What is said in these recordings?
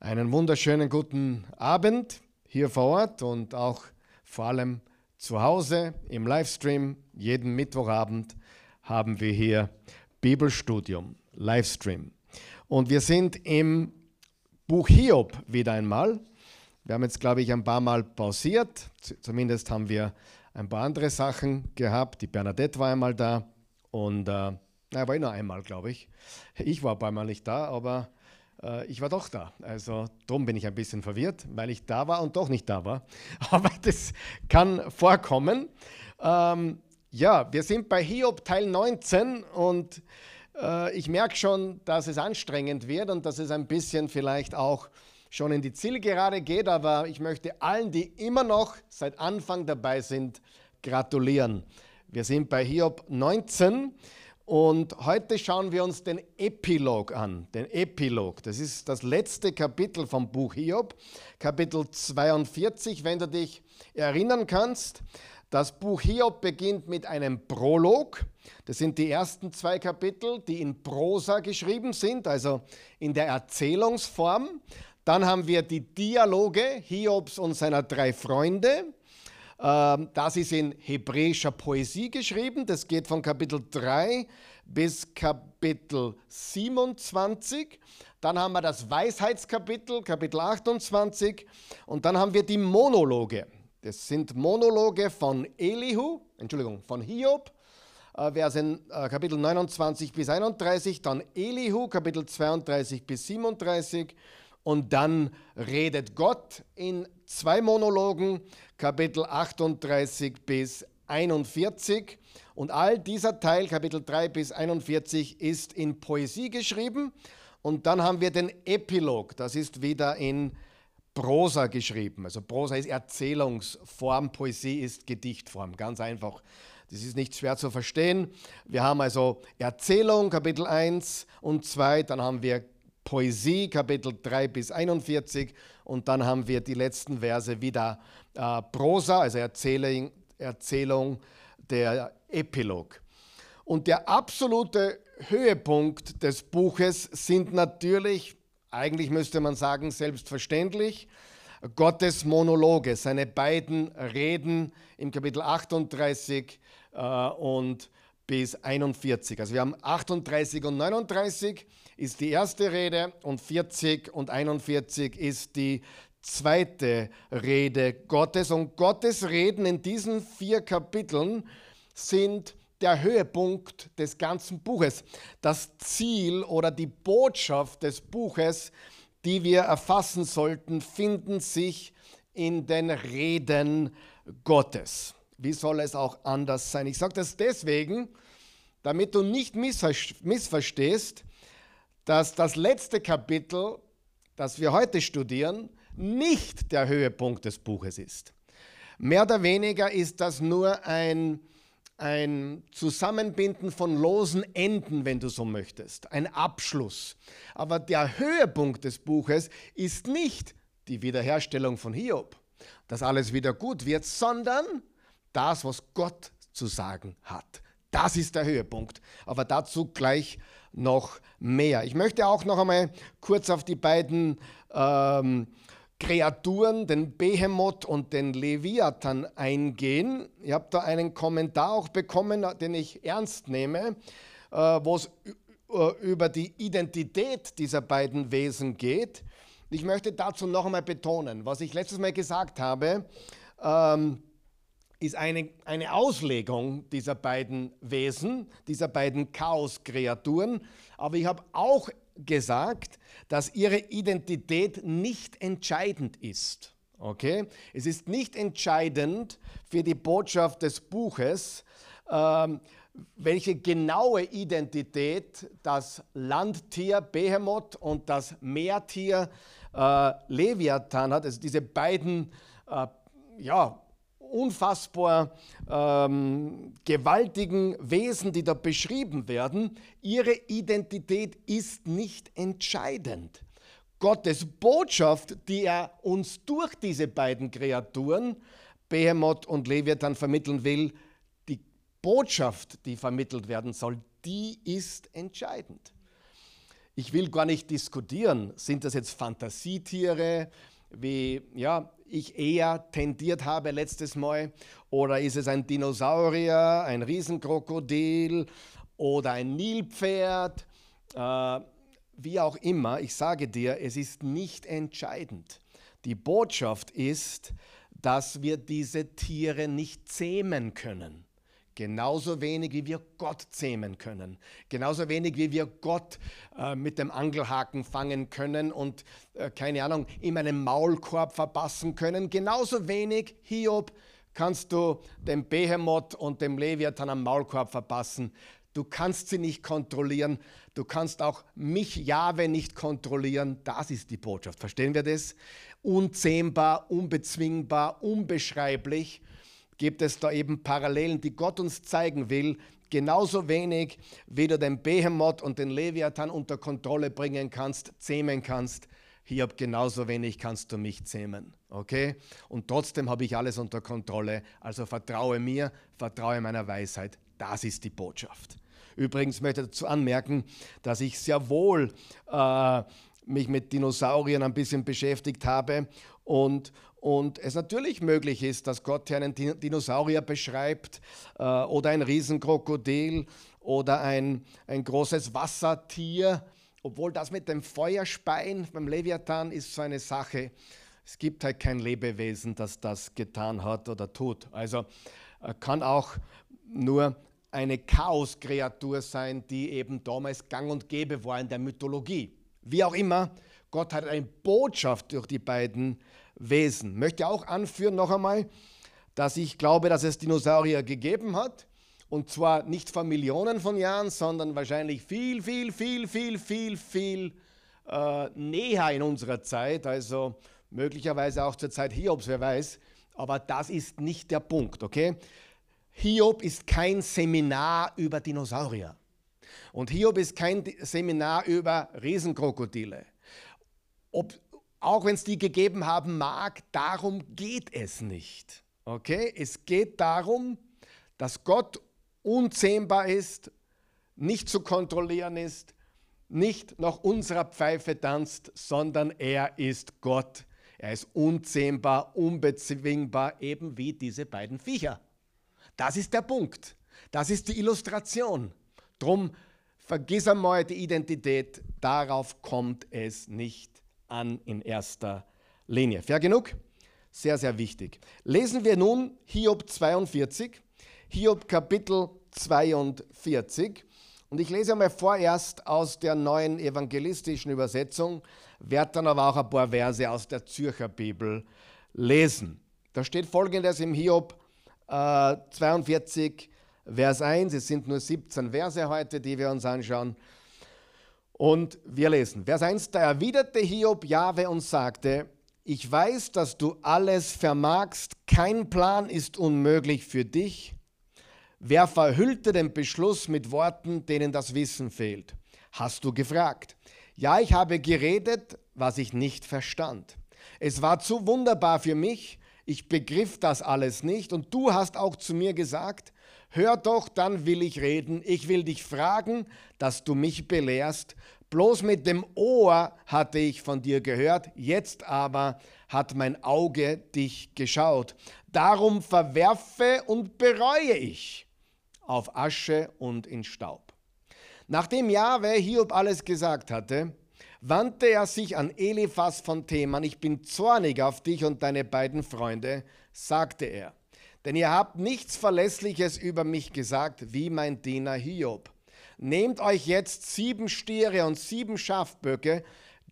Einen wunderschönen guten Abend hier vor Ort und auch vor allem zu Hause im Livestream. Jeden Mittwochabend haben wir hier Bibelstudium, Livestream. Und wir sind im Buch Hiob wieder einmal. Wir haben jetzt, glaube ich, ein paar Mal pausiert. Zumindest haben wir ein paar andere Sachen gehabt. Die Bernadette war einmal da und äh, na, war ich nur einmal, glaube ich. Ich war ein paar Mal nicht da, aber ich war doch da. Also darum bin ich ein bisschen verwirrt, weil ich da war und doch nicht da war. Aber das kann vorkommen. Ähm, ja, wir sind bei Hiob Teil 19 und äh, ich merke schon, dass es anstrengend wird und dass es ein bisschen vielleicht auch schon in die Zielgerade geht, aber ich möchte allen, die immer noch seit Anfang dabei sind, gratulieren. Wir sind bei Hiob 19 und heute schauen wir uns den Epilog an. Den Epilog. Das ist das letzte Kapitel vom Buch Hiob, Kapitel 42, wenn du dich erinnern kannst. Das Buch Hiob beginnt mit einem Prolog. Das sind die ersten zwei Kapitel, die in Prosa geschrieben sind, also in der Erzählungsform. Dann haben wir die Dialoge Hiobs und seiner drei Freunde. Ähm, das ist in hebräischer Poesie geschrieben. Das geht von Kapitel 3 bis Kapitel 27. Dann haben wir das Weisheitskapitel, Kapitel 28. Und dann haben wir die Monologe. Das sind Monologe von Elihu, Entschuldigung, von Hiob, äh, Verse äh, Kapitel 29 bis 31. Dann Elihu, Kapitel 32 bis 37. Und dann redet Gott in zwei Monologen, Kapitel 38 bis 41. Und all dieser Teil, Kapitel 3 bis 41, ist in Poesie geschrieben. Und dann haben wir den Epilog, das ist wieder in Prosa geschrieben. Also Prosa ist Erzählungsform, Poesie ist Gedichtform, ganz einfach. Das ist nicht schwer zu verstehen. Wir haben also Erzählung, Kapitel 1 und 2, dann haben wir Poesie, Kapitel 3 bis 41. Und dann haben wir die letzten Verse wieder äh, Prosa, also Erzählung, Erzählung der Epilog. Und der absolute Höhepunkt des Buches sind natürlich, eigentlich müsste man sagen, selbstverständlich, Gottes Monologe, seine beiden Reden im Kapitel 38 äh, und bis 41. Also wir haben 38 und 39 ist die erste Rede und 40 und 41 ist die zweite Rede Gottes. Und Gottes Reden in diesen vier Kapiteln sind der Höhepunkt des ganzen Buches. Das Ziel oder die Botschaft des Buches, die wir erfassen sollten, finden sich in den Reden Gottes. Wie soll es auch anders sein? Ich sage das deswegen, damit du nicht missverstehst, dass das letzte Kapitel, das wir heute studieren, nicht der Höhepunkt des Buches ist. Mehr oder weniger ist das nur ein, ein Zusammenbinden von losen Enden, wenn du so möchtest, ein Abschluss. Aber der Höhepunkt des Buches ist nicht die Wiederherstellung von Hiob, dass alles wieder gut wird, sondern das, was Gott zu sagen hat. Das ist der Höhepunkt. Aber dazu gleich noch mehr. Ich möchte auch noch einmal kurz auf die beiden ähm, Kreaturen, den Behemoth und den Leviathan eingehen. Ich habe da einen Kommentar auch bekommen, den ich ernst nehme, äh, wo es äh, über die Identität dieser beiden Wesen geht. Ich möchte dazu noch einmal betonen, was ich letztes Mal gesagt habe. Ähm, ist eine, eine Auslegung dieser beiden Wesen, dieser beiden Chaoskreaturen. Aber ich habe auch gesagt, dass ihre Identität nicht entscheidend ist. Okay? Es ist nicht entscheidend für die Botschaft des Buches, ähm, welche genaue Identität das Landtier Behemoth und das Meertier äh, Leviathan hat. Also diese beiden äh, ja, unfassbar ähm, gewaltigen Wesen, die da beschrieben werden, ihre Identität ist nicht entscheidend. Gottes Botschaft, die er uns durch diese beiden Kreaturen, Behemoth und Leviathan, vermitteln will, die Botschaft, die vermittelt werden soll, die ist entscheidend. ich will gar nicht diskutieren, sind das jetzt Fantasietiere, wie ja, ich eher tendiert habe letztes Mal, oder ist es ein Dinosaurier, ein Riesenkrokodil oder ein Nilpferd, äh, wie auch immer, ich sage dir, es ist nicht entscheidend. Die Botschaft ist, dass wir diese Tiere nicht zähmen können. Genauso wenig wie wir Gott zähmen können. Genauso wenig wie wir Gott äh, mit dem Angelhaken fangen können und, äh, keine Ahnung, in einem Maulkorb verpassen können. Genauso wenig, Hiob, kannst du dem Behemoth und dem Leviathan am Maulkorb verpassen. Du kannst sie nicht kontrollieren. Du kannst auch mich, Jahwe, nicht kontrollieren. Das ist die Botschaft. Verstehen wir das? Unzähmbar, unbezwingbar, unbeschreiblich gibt es da eben Parallelen, die Gott uns zeigen will. Genauso wenig, wie du den Behemoth und den Leviathan unter Kontrolle bringen kannst, zähmen kannst. Hiob, genauso wenig kannst du mich zähmen. Okay? Und trotzdem habe ich alles unter Kontrolle. Also vertraue mir, vertraue meiner Weisheit. Das ist die Botschaft. Übrigens möchte ich dazu anmerken, dass ich sehr wohl äh, mich mit Dinosauriern ein bisschen beschäftigt habe und, und es natürlich möglich ist, dass Gott hier einen Dinosaurier beschreibt äh, oder ein Riesenkrokodil oder ein, ein großes Wassertier, obwohl das mit dem Feuerspein beim Leviathan ist so eine Sache. Es gibt halt kein Lebewesen, das das getan hat oder tut. Also äh, kann auch nur eine Chaoskreatur sein, die eben damals gang und gäbe war in der Mythologie. Wie auch immer, Gott hat eine Botschaft durch die beiden Wesen. Möchte auch anführen noch einmal, dass ich glaube, dass es Dinosaurier gegeben hat. Und zwar nicht vor Millionen von Jahren, sondern wahrscheinlich viel, viel, viel, viel, viel, viel äh, näher in unserer Zeit. Also möglicherweise auch zur Zeit Hiobs, wer weiß. Aber das ist nicht der Punkt, okay? Hiob ist kein Seminar über Dinosaurier. Und Hiob ist kein Seminar über Riesenkrokodile. Ob, auch wenn es die gegeben haben mag, darum geht es nicht. Okay? Es geht darum, dass Gott unzähmbar ist, nicht zu kontrollieren ist, nicht nach unserer Pfeife tanzt, sondern er ist Gott. Er ist unzähmbar, unbezwingbar, eben wie diese beiden Viecher. Das ist der Punkt. Das ist die Illustration. Drum vergiss einmal die Identität. Darauf kommt es nicht an in erster Linie. Fair genug? Sehr, sehr wichtig. Lesen wir nun Hiob 42, Hiob Kapitel 42. Und ich lese einmal vorerst aus der neuen evangelistischen Übersetzung, werde dann aber auch ein paar Verse aus der Zürcher Bibel lesen. Da steht folgendes im Hiob äh, 42, Vers 1. Es sind nur 17 Verse heute, die wir uns anschauen. Und wir lesen, Vers 1, da erwiderte Hiob Jahwe und sagte, ich weiß, dass du alles vermagst, kein Plan ist unmöglich für dich. Wer verhüllte den Beschluss mit Worten, denen das Wissen fehlt? Hast du gefragt? Ja, ich habe geredet, was ich nicht verstand. Es war zu wunderbar für mich, ich begriff das alles nicht und du hast auch zu mir gesagt, hör doch, dann will ich reden, ich will dich fragen, dass du mich belehrst. Bloß mit dem Ohr hatte ich von dir gehört, jetzt aber hat mein Auge dich geschaut. Darum verwerfe und bereue ich auf Asche und in Staub. Nachdem Jahwe Hiob alles gesagt hatte, wandte er sich an Eliphas von Theman, ich bin zornig auf dich und deine beiden Freunde, sagte er, denn ihr habt nichts Verlässliches über mich gesagt, wie mein Diener Hiob. Nehmt euch jetzt sieben Stiere und sieben Schafböcke,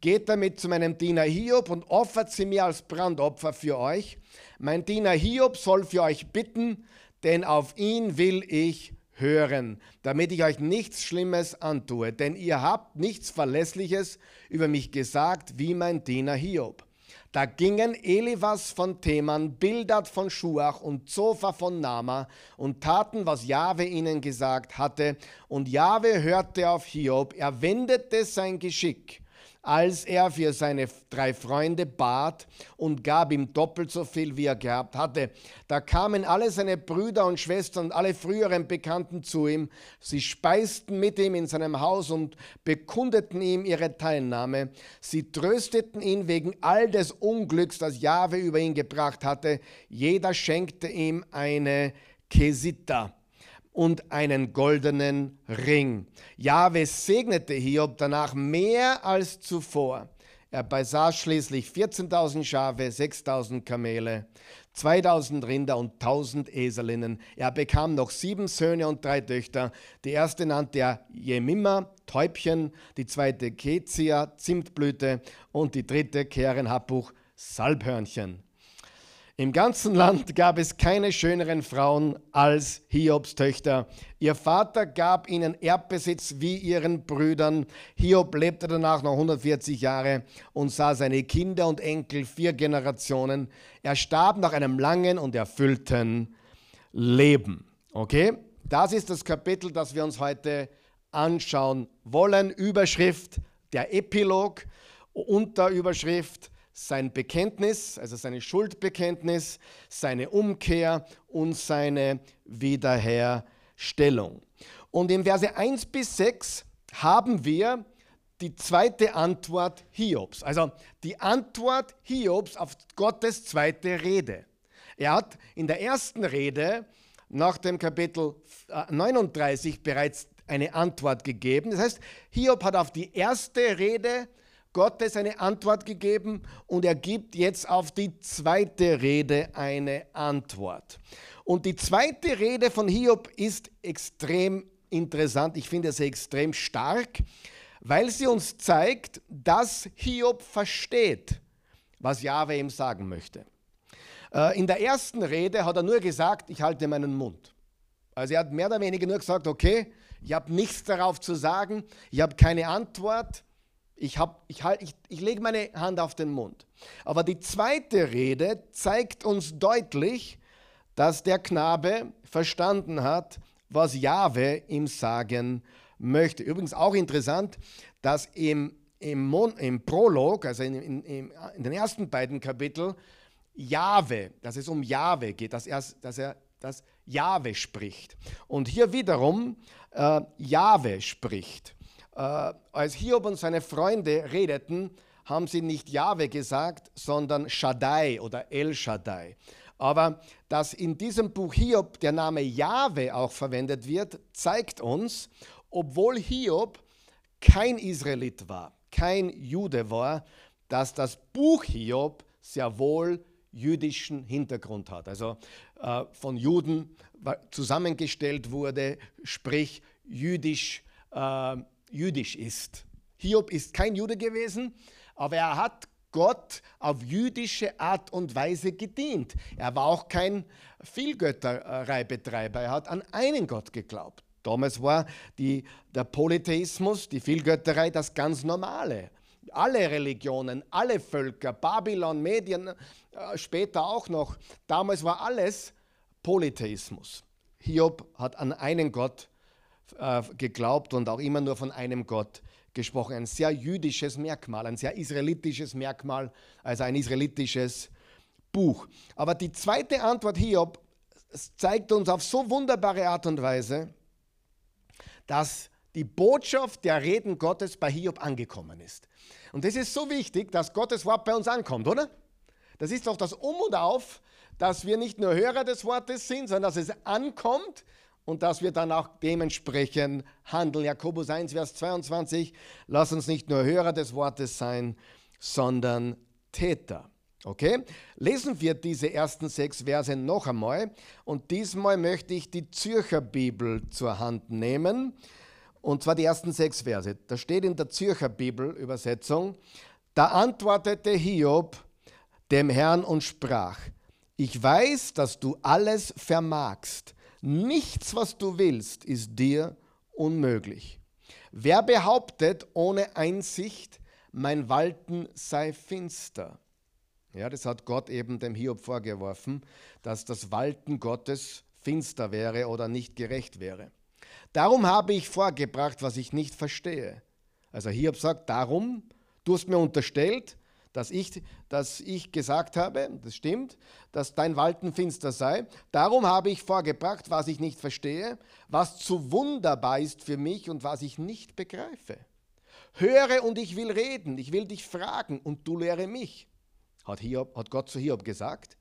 geht damit zu meinem Diener Hiob und offert sie mir als Brandopfer für euch. Mein Diener Hiob soll für euch bitten, denn auf ihn will ich hören, damit ich euch nichts Schlimmes antue, denn ihr habt nichts Verlässliches über mich gesagt, wie mein Diener Hiob. Da gingen Elivas von Theman, Bildad von Schuach und Zophar von Nama und taten, was Jahwe ihnen gesagt hatte. Und Jahwe hörte auf Hiob, er wendete sein Geschick als er für seine drei Freunde bat und gab ihm doppelt so viel, wie er gehabt hatte. Da kamen alle seine Brüder und Schwestern und alle früheren Bekannten zu ihm. Sie speisten mit ihm in seinem Haus und bekundeten ihm ihre Teilnahme. Sie trösteten ihn wegen all des Unglücks, das Jahwe über ihn gebracht hatte. Jeder schenkte ihm eine Kesita und einen goldenen Ring. Jahwe segnete Hiob danach mehr als zuvor. Er besaß schließlich 14.000 Schafe, 6.000 Kamele, 2.000 Rinder und 1.000 Eselinnen. Er bekam noch sieben Söhne und drei Töchter. Die erste nannte er Jemima, Täubchen, die zweite Kezia, Zimtblüte und die dritte Keren Salbhörnchen. Im ganzen Land gab es keine schöneren Frauen als Hiobs Töchter. Ihr Vater gab ihnen Erbbesitz wie ihren Brüdern. Hiob lebte danach noch 140 Jahre und sah seine Kinder und Enkel vier Generationen. Er starb nach einem langen und erfüllten Leben. Okay? Das ist das Kapitel, das wir uns heute anschauen wollen. Überschrift der Epilog, Unterüberschrift sein Bekenntnis, also seine Schuldbekenntnis, seine Umkehr und seine Wiederherstellung. Und im Verse 1 bis 6 haben wir die zweite Antwort Hiobs, also die Antwort Hiobs auf Gottes zweite Rede. Er hat in der ersten Rede nach dem Kapitel 39 bereits eine Antwort gegeben. Das heißt, Hiob hat auf die erste Rede Gottes eine Antwort gegeben und er gibt jetzt auf die zweite Rede eine Antwort. Und die zweite Rede von Hiob ist extrem interessant, ich finde sie extrem stark, weil sie uns zeigt, dass Hiob versteht, was Jahwe ihm sagen möchte. Äh, in der ersten Rede hat er nur gesagt, ich halte meinen Mund. Also er hat mehr oder weniger nur gesagt, okay, ich habe nichts darauf zu sagen, ich habe keine Antwort, ich, hab, ich, halt, ich, ich lege meine Hand auf den Mund. Aber die zweite Rede zeigt uns deutlich, dass der Knabe verstanden hat, was Jahwe ihm sagen möchte. Übrigens auch interessant, dass im, im, Mon, im Prolog, also in, in, in, den ersten beiden Kapiteln, Jahwe, dass es um Jahwe geht, dass er, dass er das Jahwe spricht. Und hier wiederum äh, Jahwe spricht. Äh, als Hiob und seine Freunde redeten, haben sie nicht Jahwe gesagt, sondern Shaddai oder El Shaddai. Aber dass in diesem Buch Hiob der Name Jahwe auch verwendet wird, zeigt uns, obwohl Hiob kein Israelit war, kein Jude war, dass das Buch Hiob sehr wohl jüdischen Hintergrund hat. Also äh, von Juden zusammengestellt wurde, sprich jüdisch äh, jüdisch ist. Hiob ist kein Jude gewesen, aber er hat Gott auf jüdische Art und Weise gedient. Er war auch kein Vielgöttereibetreiber, er hat an einen Gott geglaubt. Damals war die, der Polytheismus, die Vielgötterei, das ganz Normale. Alle Religionen, alle Völker, Babylon, Medien, äh, später auch noch, damals war alles Polytheismus. Hiob hat an einen Gott geglaubt äh, geglaubt und auch immer nur von einem Gott gesprochen. Ein sehr jüdisches Merkmal, ein sehr israelitisches Merkmal, also ein israelitisches Buch. Aber die zweite Antwort Hiob zeigt uns auf so wunderbare Art und Weise, dass die Botschaft der Reden Gottes bei Hiob angekommen ist. Und das ist so wichtig, dass Gottes Wort bei uns ankommt, oder? Das ist doch das Um und Auf, dass wir nicht nur Hörer des Wortes sind, sondern dass es ankommt und dass wir dann auch dementsprechend handeln. Jakobus 1, Vers 22, lass uns nicht nur Hörer des Wortes sein, sondern Täter. Okay? Lesen wir diese ersten sechs Verse noch einmal. Und diesmal möchte ich die Zürcher Bibel zur Hand nehmen. Und zwar die ersten sechs Verse. Da steht in der Zürcher Bibel-Übersetzung: Da antwortete Hiob dem Herrn und sprach: Ich weiß, dass du alles vermagst Nichts, was du willst, ist dir unmöglich. Wer behauptet ohne Einsicht, mein Walten sei finster? Ja, das hat Gott eben dem Hiob vorgeworfen, dass das Walten Gottes finster wäre oder nicht gerecht wäre. Darum habe ich vorgebracht, was ich nicht verstehe. Also Hiob sagt, darum Du hast mir unterstellt, dass ich, dass ich gesagt habe, das stimmt, dass dein Walten finster sei. Darum habe ich vorgebracht, was ich nicht verstehe, was zu wunderbar ist für mich und was ich nicht begreife. Höre und ich will reden, ich will dich fragen und du lehre mich, hat, Hiob, hat Gott zu Hiob gesagt.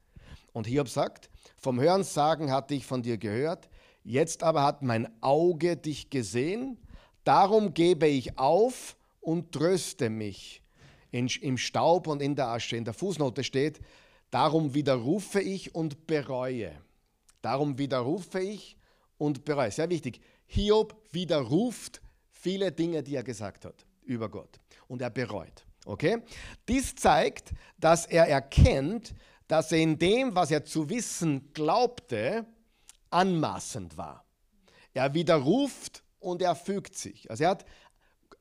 Und Hiob sagt, vom Hörensagen hatte ich von dir gehört, jetzt aber hat mein Auge dich gesehen, darum gebe ich auf und tröste mich in, im Staub und in der Asche. In der Fußnote steht, darum widerrufe ich und bereue. Darum widerrufe ich und bereue. Sehr wichtig. Hiob widerruft viele Dinge, die er gesagt hat über Gott. Und er bereut. Okay? Dies zeigt, dass er erkennt, dass er in dem, was er zu wissen glaubte, anmaßend war. Er widerruft und er fügt sich. Also er hat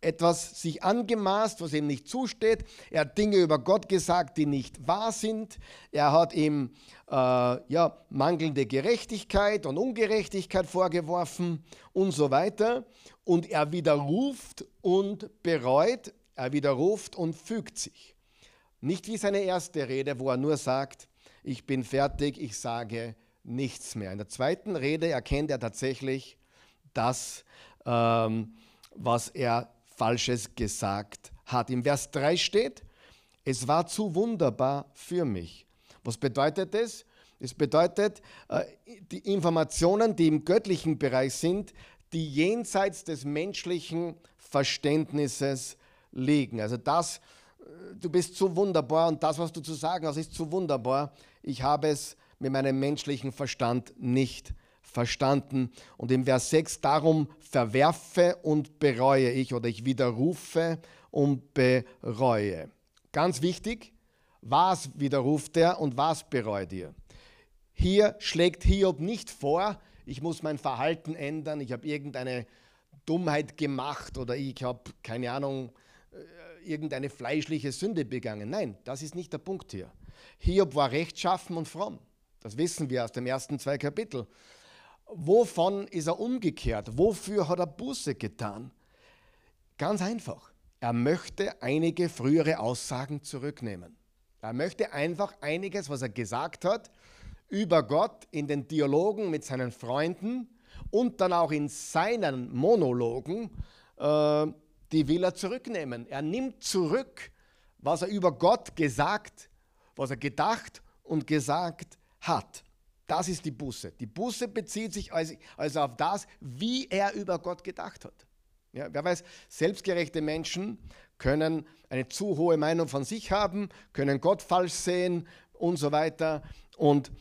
etwas sich angemaßt, was ihm nicht zusteht. Er hat Dinge über Gott gesagt, die nicht wahr sind. Er hat ihm äh, ja, mangelnde Gerechtigkeit und Ungerechtigkeit vorgeworfen und so weiter. Und er widerruft und bereut, er widerruft und fügt sich. Nicht wie seine erste Rede, wo er nur sagt, ich bin fertig, ich sage nichts mehr. In der zweiten Rede erkennt er tatsächlich das, ähm, was er Falsches gesagt hat. Im Vers 3 steht, es war zu wunderbar für mich. Was bedeutet das? Es bedeutet, äh, die Informationen, die im göttlichen Bereich sind, die jenseits des menschlichen Verständnisses liegen. Also das, äh, du bist zu wunderbar und das, was du zu sagen hast, ist zu wunderbar. Ich habe es mit meinem menschlichen Verstand nicht verstanden. Und im Vers 6, darum verwerfe und bereue ich oder ich widerrufe und bereue. Ganz wichtig, was widerruft er und was bereut ihr? Hier schlägt Hiob nicht vor, ich muss mein Verhalten ändern, ich habe irgendeine Dummheit gemacht oder ich habe, keine Ahnung, äh, irgendeine fleischliche Sünde begangen. Nein, das ist nicht der Punkt hier. Hiob war rechtschaffen und fromm. Das wissen wir aus den ersten zwei Kapiteln. Wovon ist er umgekehrt? Wofür hat er Buße getan? Ganz einfach. Er möchte einige frühere Aussagen zurücknehmen. Er möchte einfach einiges, was er gesagt hat, über Gott in den Dialogen mit seinen Freunden und dann auch in seinen Monologen, äh, die will er zurücknehmen. Er nimmt zurück, was er über Gott gesagt, was er gedacht und gesagt hat. Das ist die Buße. Die Buße bezieht sich also, auf das, wie er über Gott gedacht hat. Ja, wer weiß, selbstgerechte Menschen können eine zu hohe Meinung von sich haben, können Gott falsch sehen und so weiter. Und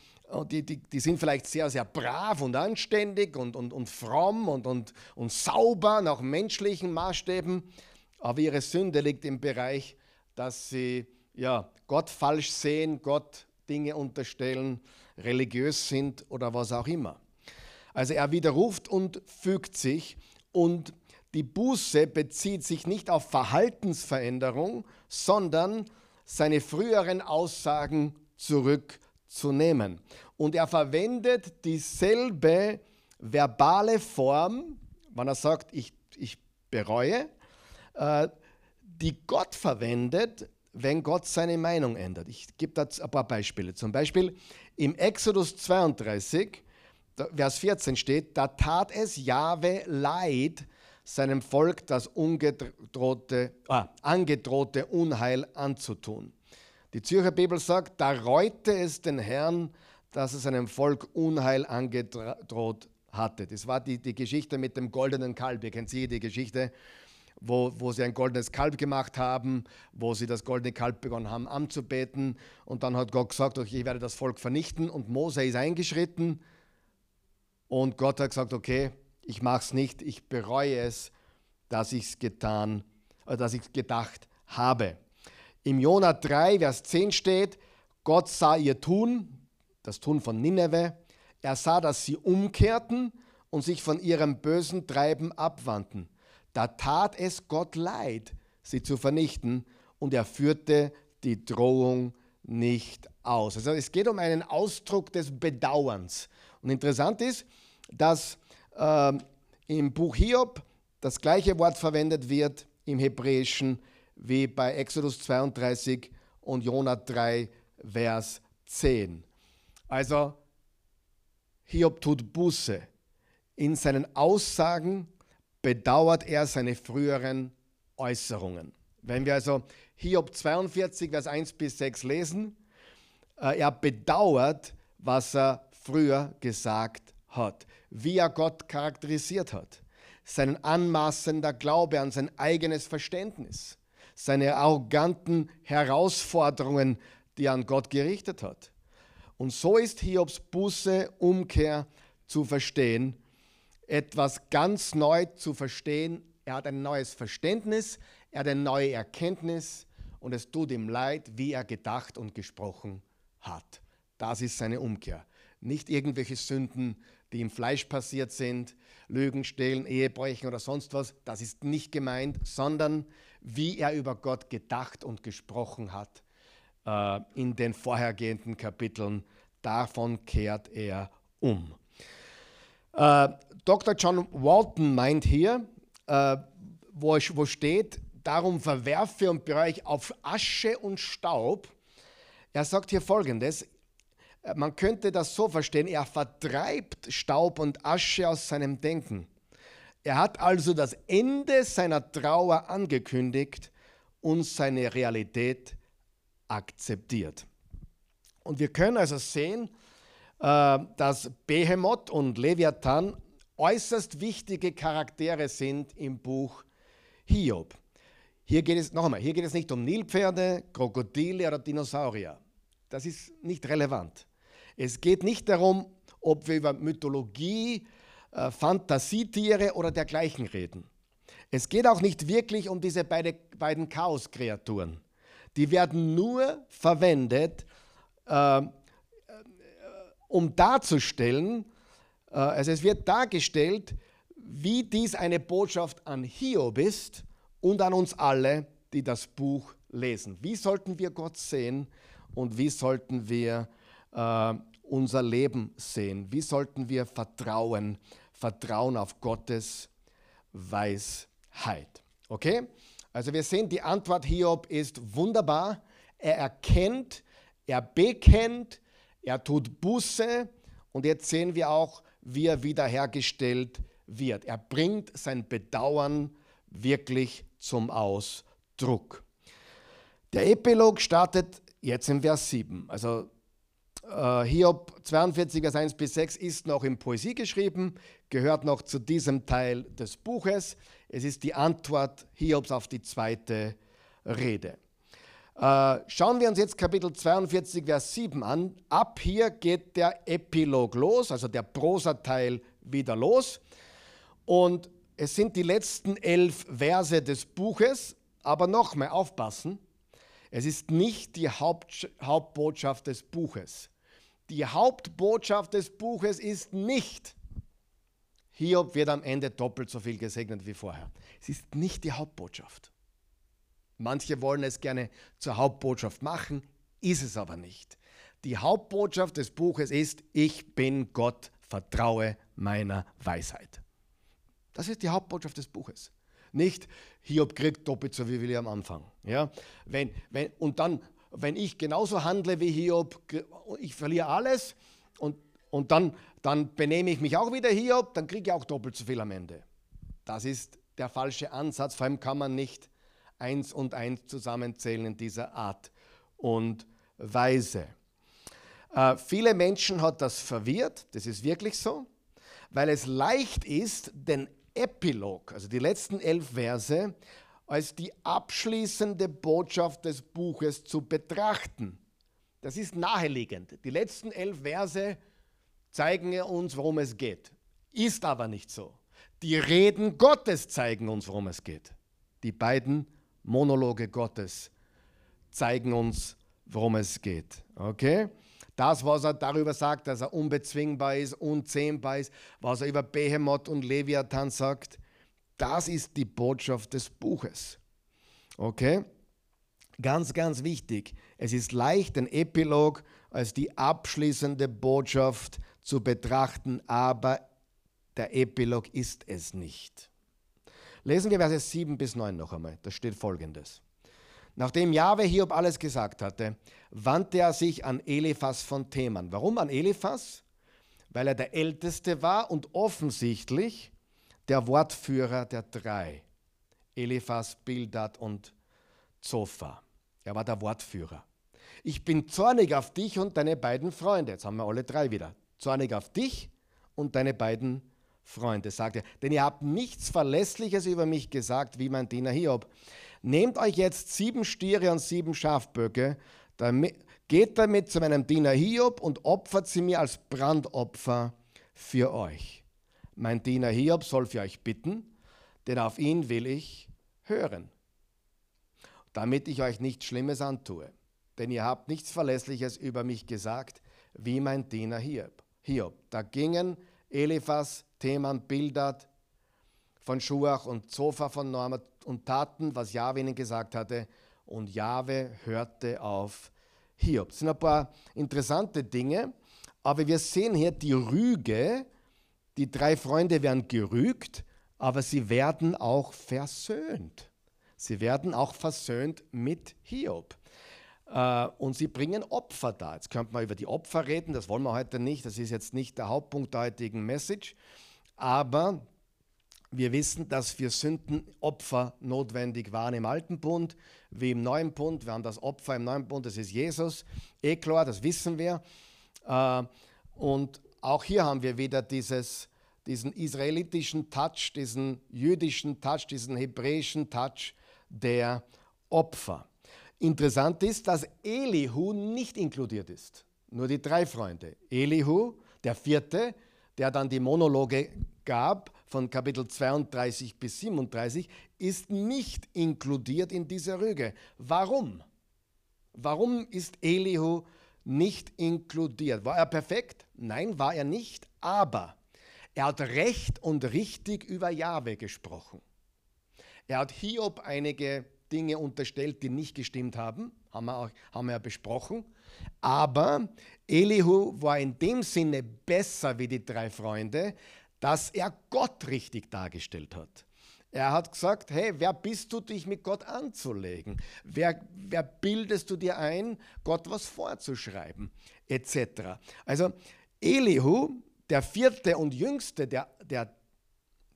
die, die, die sind vielleicht sehr, sehr brav und anständig und, und, und fromm und, und, und sauber nach menschlichen Maßstäben. Aber ihre Sünde liegt im Bereich, dass sie ja, Gott falsch sehen, Gott Dinge unterstellen religiös sind oder was auch immer. Also er widerruft und fügt sich und die Buße bezieht sich nicht auf Verhaltensveränderung, sondern seine früheren Aussagen zurückzunehmen. Und er verwendet dieselbe verbale Form, wenn er sagt, ich, ich bereue, äh, die Gott verwendet, wenn Gott seine Meinung ändert. Ich gebe da ein paar Beispiele. Zum Beispiel im Exodus 32, Vers 14 steht, da tat es Jahwe leid, seinem Volk das ungedrohte, ah, angedrohte Unheil anzutun. Die Zürcher Bibel sagt, da reute es den Herrn, dass es seinem Volk Unheil angedroht hatte. Das war die, die Geschichte mit dem goldenen Kalb. Ihr kennt sie, die Geschichte wo, wo sie ein goldenes Kalb gemacht haben, wo sie das goldene Kalb begonnen haben anzubeten. Und dann hat Gott gesagt, okay, ich werde das Volk vernichten. Und Mose ist eingeschritten. Und Gott hat gesagt, okay, ich mache es nicht, ich bereue es, dass ich es getan, äh, dass ich gedacht habe. Im Jona 3, Vers 10 steht, Gott sah ihr Tun, das Tun von Nineveh. Er sah, dass sie umkehrten und sich von ihrem bösen Treiben abwandten. Da tat es Gott leid, sie zu vernichten, und er führte die Drohung nicht aus. Also es geht um einen Ausdruck des Bedauerns. Und interessant ist, dass äh, im Buch Hiob das gleiche Wort verwendet wird im Hebräischen wie bei Exodus 32 und Jona 3, Vers 10. Also Hiob tut Buße. In seinen Aussagen bedauert er seine früheren Äußerungen. Wenn wir also Hiob 42, Vers 1 bis 6 lesen, äh, er bedauert, was er früher gesagt hat, wie er Gott charakterisiert hat, seinen anmaßender Glaube an sein eigenes Verständnis, seine arroganten Herausforderungen, die er an Gott gerichtet hat. Und so ist Hiobs Buße, Umkehr zu verstehen, etwas ganz neu zu verstehen. Er hat ein neues Verständnis, er hat eine neue Erkenntnis und es tut ihm leid, wie er gedacht und gesprochen hat. Das ist seine Umkehr. Nicht irgendwelche Sünden, die im Fleisch passiert sind, Lügen, Stehlen, Ehebrechen oder sonst was. Das ist nicht gemeint, sondern wie er über Gott gedacht und gesprochen hat äh, in den vorhergehenden Kapiteln. Davon kehrt er um. Äh, Dr. John Walton meint hier, äh, wo, wo steht, darum verwerfe und bereue ich auf Asche und Staub. Er sagt hier folgendes, man könnte das so verstehen, er vertreibt Staub und Asche aus seinem Denken. Er hat also das Ende seiner Trauer angekündigt und seine Realität akzeptiert. Und wir können also sehen, äh, dass Behemoth und Leviathan äußerst wichtige Charaktere sind im Buch Hiob. Hier geht es noch einmal, hier geht es nicht um Nilpferde, Krokodile oder Dinosaurier. Das ist nicht relevant. Es geht nicht darum, ob wir über Mythologie, äh, Fantasietiere oder dergleichen reden. Es geht auch nicht wirklich um diese beide, beiden Chaoskreaturen. Die werden nur verwendet, äh, äh um darzustellen, also es wird dargestellt, wie dies eine Botschaft an Hiob ist und an uns alle, die das Buch lesen. Wie sollten wir Gott sehen und wie sollten wir äh, unser Leben sehen? Wie sollten wir vertrauen, vertrauen auf Gottes Weisheit? Okay? Also wir sehen, die Antwort Hiob ist wunderbar. Er erkennt, er bekennt, er tut Buße und jetzt sehen wir auch, wie er wiederhergestellt wird. Er bringt sein Bedauern wirklich zum Ausdruck. Der Epilog startet jetzt im Vers 7. Also äh, Hiob 42, Vers 1 bis 6 ist noch in Poesie geschrieben, gehört noch zu diesem Teil des Buches. Es ist die Antwort Hiobs auf die zweite Rede. Äh, schauen wir uns jetzt Kapitel 42, Vers 7 an. Ab hier geht der Epilog los, also der Prosateil wieder los. Und es sind die letzten elf Verse des Buches, aber nochmal aufpassen, es ist nicht die Haupt, Hauptbotschaft des Buches. Die Hauptbotschaft des Buches ist nicht, Hiob wird am Ende doppelt so viel gesegnet wie vorher. Es ist nicht die Hauptbotschaft. Manche wollen es gerne zur Hauptbotschaft machen, ist es aber nicht. Die Hauptbotschaft des Buches ist, ich bin Gott, vertraue meiner Weisheit. Das ist die Hauptbotschaft des Buches. Nicht, Hiob kriegt doppelt so viel wie am Anfang. Ja? Wenn, wenn, und dann, wenn ich genauso handle wie Hiob, ich verliere alles und, und dann, dann benehme ich mich auch wieder Hiob, dann kriege ich auch doppelt so viel am Ende. Das ist der falsche Ansatz. Vor allem kann man nicht eins und eins zusammenzählen in dieser Art und Weise. Äh, viele Menschen hat das verwirrt, das ist wirklich so, weil es leicht ist, den Epilog, also die letzten elf Verse, als die abschließende Botschaft des Buches zu betrachten. Das ist naheliegend. Die letzten elf Verse zeigen uns, worum es geht. Ist aber nicht so. Die Reden Gottes zeigen uns, worum es geht. Die beiden Monologe Gottes zeigen uns, worum es geht. Okay? Das, was er darüber sagt, dass er unbezwingbar ist, unzähmbar ist, was er über Behemoth und Leviathan sagt, das ist die Botschaft des Buches. Okay? Ganz, ganz wichtig. Es ist leicht, den Epilog als die abschließende Botschaft zu betrachten, aber der Epilog ist es nicht. Lesen wir Verse 7 bis 9 noch einmal. Da steht folgendes. Nachdem Jahwe Hiob alles gesagt hatte, wandte er sich an Eliphas von Theman. Warum an Eliphas? Weil er der Älteste war und offensichtlich der Wortführer der drei. Eliphas, Bildad und Zophar. Er war der Wortführer. Ich bin zornig auf dich und deine beiden Freunde. Jetzt haben wir alle drei wieder. Zornig auf dich und deine beiden Freunde, sagt er. Denn ihr habt nichts Verlässliches über mich gesagt, wie mein Diener Hiob. Nehmt euch jetzt sieben Stiere und sieben Schafböcke, damit, geht damit zu meinem Diener Hiob und opfert sie mir als Brandopfer für euch. Mein Diener Hiob soll für euch bitten, denn auf ihn will ich hören, damit ich euch nichts Schlimmes antue. Denn ihr habt nichts Verlässliches über mich gesagt, wie mein Diener Hiob. Hiob. Da gingen Eliphas, Theman, Bildad von Schuach und Zophar von Norma und taten, was Jahwe ihnen gesagt hatte. Und Jahwe hörte auf Hiob. Das sind ein paar interessante Dinge, aber wir sehen hier die Rüge. Die drei Freunde werden gerügt, aber sie werden auch versöhnt. Sie werden auch versöhnt mit Hiob. Äh, und sie bringen Opfer da. Jetzt könnte man über die Opfer reden, das wollen wir heute nicht. Das ist jetzt nicht der Hauptpunkt der heutigen Message. Aber wir wissen, dass für Sünden Opfer notwendig waren im Alten Bund wie im Neuen Bund. Wir haben das Opfer im Neuen Bund, das ist Jesus. Eh klar, das wissen wir. Äh, und auch hier haben wir wieder dieses, diesen israelitischen Touch, diesen jüdischen Touch, diesen hebräischen Touch der Opfer. Interessant ist, dass Elihu nicht inkludiert ist. Nur die drei Freunde. Elihu, der vierte, der dann die Monologe gab, von Kapitel 32 bis 37, ist nicht inkludiert in dieser Rüge. Warum? Warum ist Elihu nicht inkludiert? War er perfekt? Nein, war er nicht, aber er hat recht und richtig über Jahwe gesprochen. Er hat Hiob einige Dinge unterstellt, die nicht gestimmt haben, haben wir, auch, haben wir ja besprochen. Aber Elihu war in dem Sinne besser wie die drei Freunde, dass er Gott richtig dargestellt hat. Er hat gesagt, hey, wer bist du, dich mit Gott anzulegen? Wer, wer bildest du dir ein, Gott was vorzuschreiben? Etc. Also Elihu, der vierte und jüngste der, der,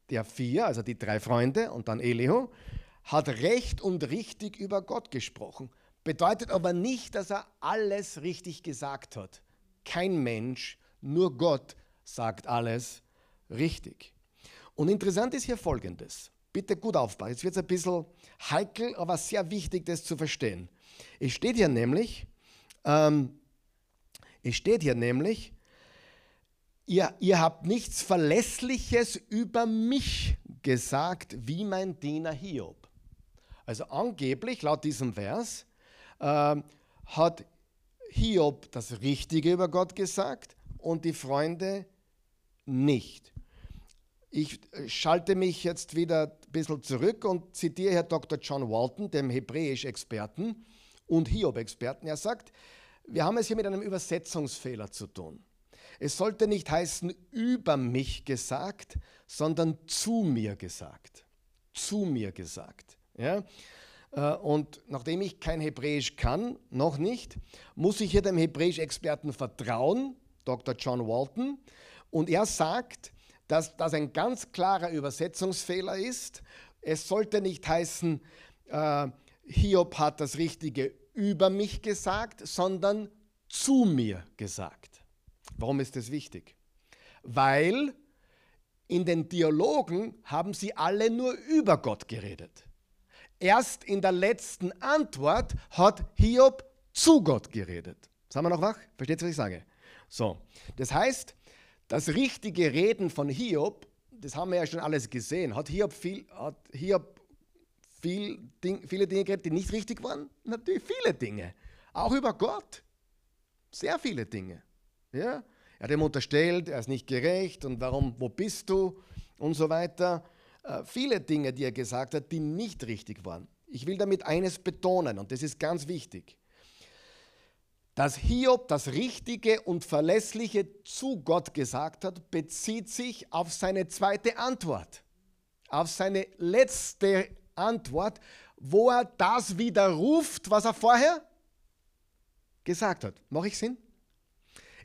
der vier, also die drei Freunde und dann Elihu, hat recht und richtig über Gott gesprochen. Bedeutet aber nicht, dass er alles richtig gesagt hat. Kein Mensch, nur Gott sagt alles richtig. Und interessant ist hier Folgendes. Bitte gut aufpassen. Jetzt wird es ein bisschen heikel, aber sehr wichtig, das zu verstehen. Es steht hier nämlich, ähm, es steht hier nämlich, ihr, ihr habt nichts Verlässliches über mich gesagt, wie mein Diener Hiob. Also angeblich, laut diesem Vers, äh, hat Hiob das Richtige über Gott gesagt und die Freunde nicht. Ich äh, schalte mich jetzt wieder ein bisschen zurück und zitiere Herr Dr. John Walton, dem Hebräisch-Experten und Hiob-Experten. Er sagt, wir haben es hier mit einem Übersetzungsfehler zu tun. Es sollte nicht heißen über mich gesagt, sondern zu mir gesagt. Zu mir gesagt. Ja? Äh, und nachdem ich kein Hebräisch kann, noch nicht, muss ich hier dem Hebräisch-Experten vertrauen, Dr. John Walton. Und er sagt, dass das ein ganz klarer Übersetzungsfehler ist. Es sollte nicht heißen, äh, Hiob hat das Richtige über mich gesagt, sondern zu mir gesagt. Warum ist das wichtig? Weil in den Dialogen haben sie alle nur über Gott geredet. Erst in der letzten Antwort hat Hiob zu Gott geredet. Sagen wir noch wach? Versteht ihr, was ich sage? So, das heißt, das richtige Reden von Hiob, das haben wir ja schon alles gesehen. Hat Hiob, viel, hat Hiob viel Ding, viele Dinge geredet, die nicht richtig waren? Natürlich viele Dinge. Auch über Gott. Sehr viele Dinge. Ja? Er hat ihm unterstellt, er ist nicht gerecht und warum, wo bist du und so weiter. Äh, viele Dinge, die er gesagt hat, die nicht richtig waren. Ich will damit eines betonen und das ist ganz wichtig dass Hiob das Richtige und Verlässliche zu Gott gesagt hat, bezieht sich auf seine zweite Antwort, auf seine letzte Antwort, wo er das widerruft, was er vorher gesagt hat. Mache ich Sinn?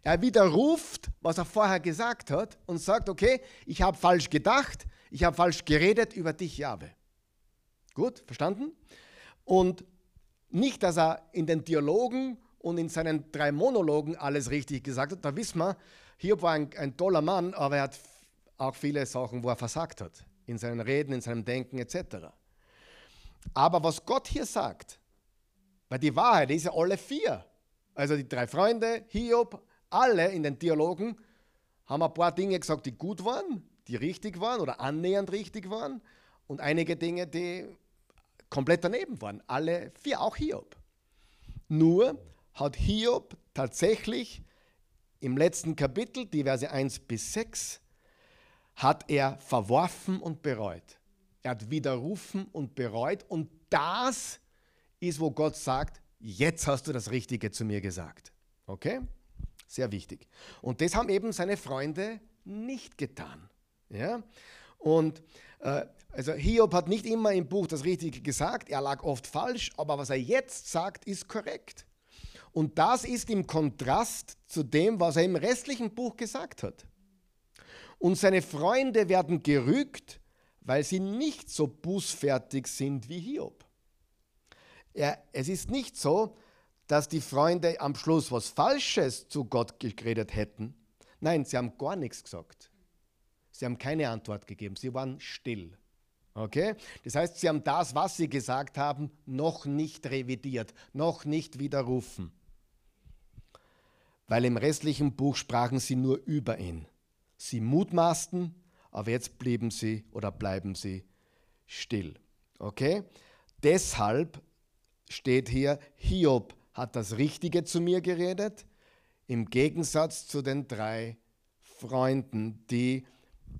Er widerruft, was er vorher gesagt hat und sagt, okay, ich habe falsch gedacht, ich habe falsch geredet über dich, Jahwe. Gut, verstanden? Und nicht, dass er in den Dialogen und in seinen drei Monologen alles richtig gesagt hat. Da wissen wir, Hiob war ein, ein toller Mann, aber er hat auch viele Sachen, wo er versagt hat. In seinen Reden, in seinem Denken etc. Aber was Gott hier sagt, weil die Wahrheit ist ja alle vier. Also die drei Freunde, Hiob, alle in den Dialogen haben ein paar Dinge gesagt, die gut waren, die richtig waren oder annähernd richtig waren und einige Dinge, die komplett daneben waren. Alle vier, auch Hiob. Nur hat Hiob tatsächlich im letzten Kapitel, die Verse 1 bis 6, hat er verworfen und bereut. Er hat widerrufen und bereut und das ist, wo Gott sagt, jetzt hast du das Richtige zu mir gesagt. Okay? Sehr wichtig. Und das haben eben seine Freunde nicht getan. Ja? Und äh, also Hiob hat nicht immer im Buch das Richtige gesagt, er lag oft falsch, aber was er jetzt sagt, ist korrekt. Und das ist im Kontrast zu dem, was er im restlichen Buch gesagt hat. Und seine Freunde werden gerügt, weil sie nicht so bußfertig sind wie Hiob. Ja, es ist nicht so, dass die Freunde am Schluss was Falsches zu Gott geredet hätten. Nein, sie haben gar nichts gesagt. Sie haben keine Antwort gegeben. Sie waren still. Okay? Das heißt, sie haben das, was sie gesagt haben, noch nicht revidiert, noch nicht widerrufen. Weil im restlichen Buch sprachen sie nur über ihn. Sie mutmaßten, aber jetzt blieben sie oder bleiben sie still. Okay? Deshalb steht hier, Hiob hat das Richtige zu mir geredet, im Gegensatz zu den drei Freunden, die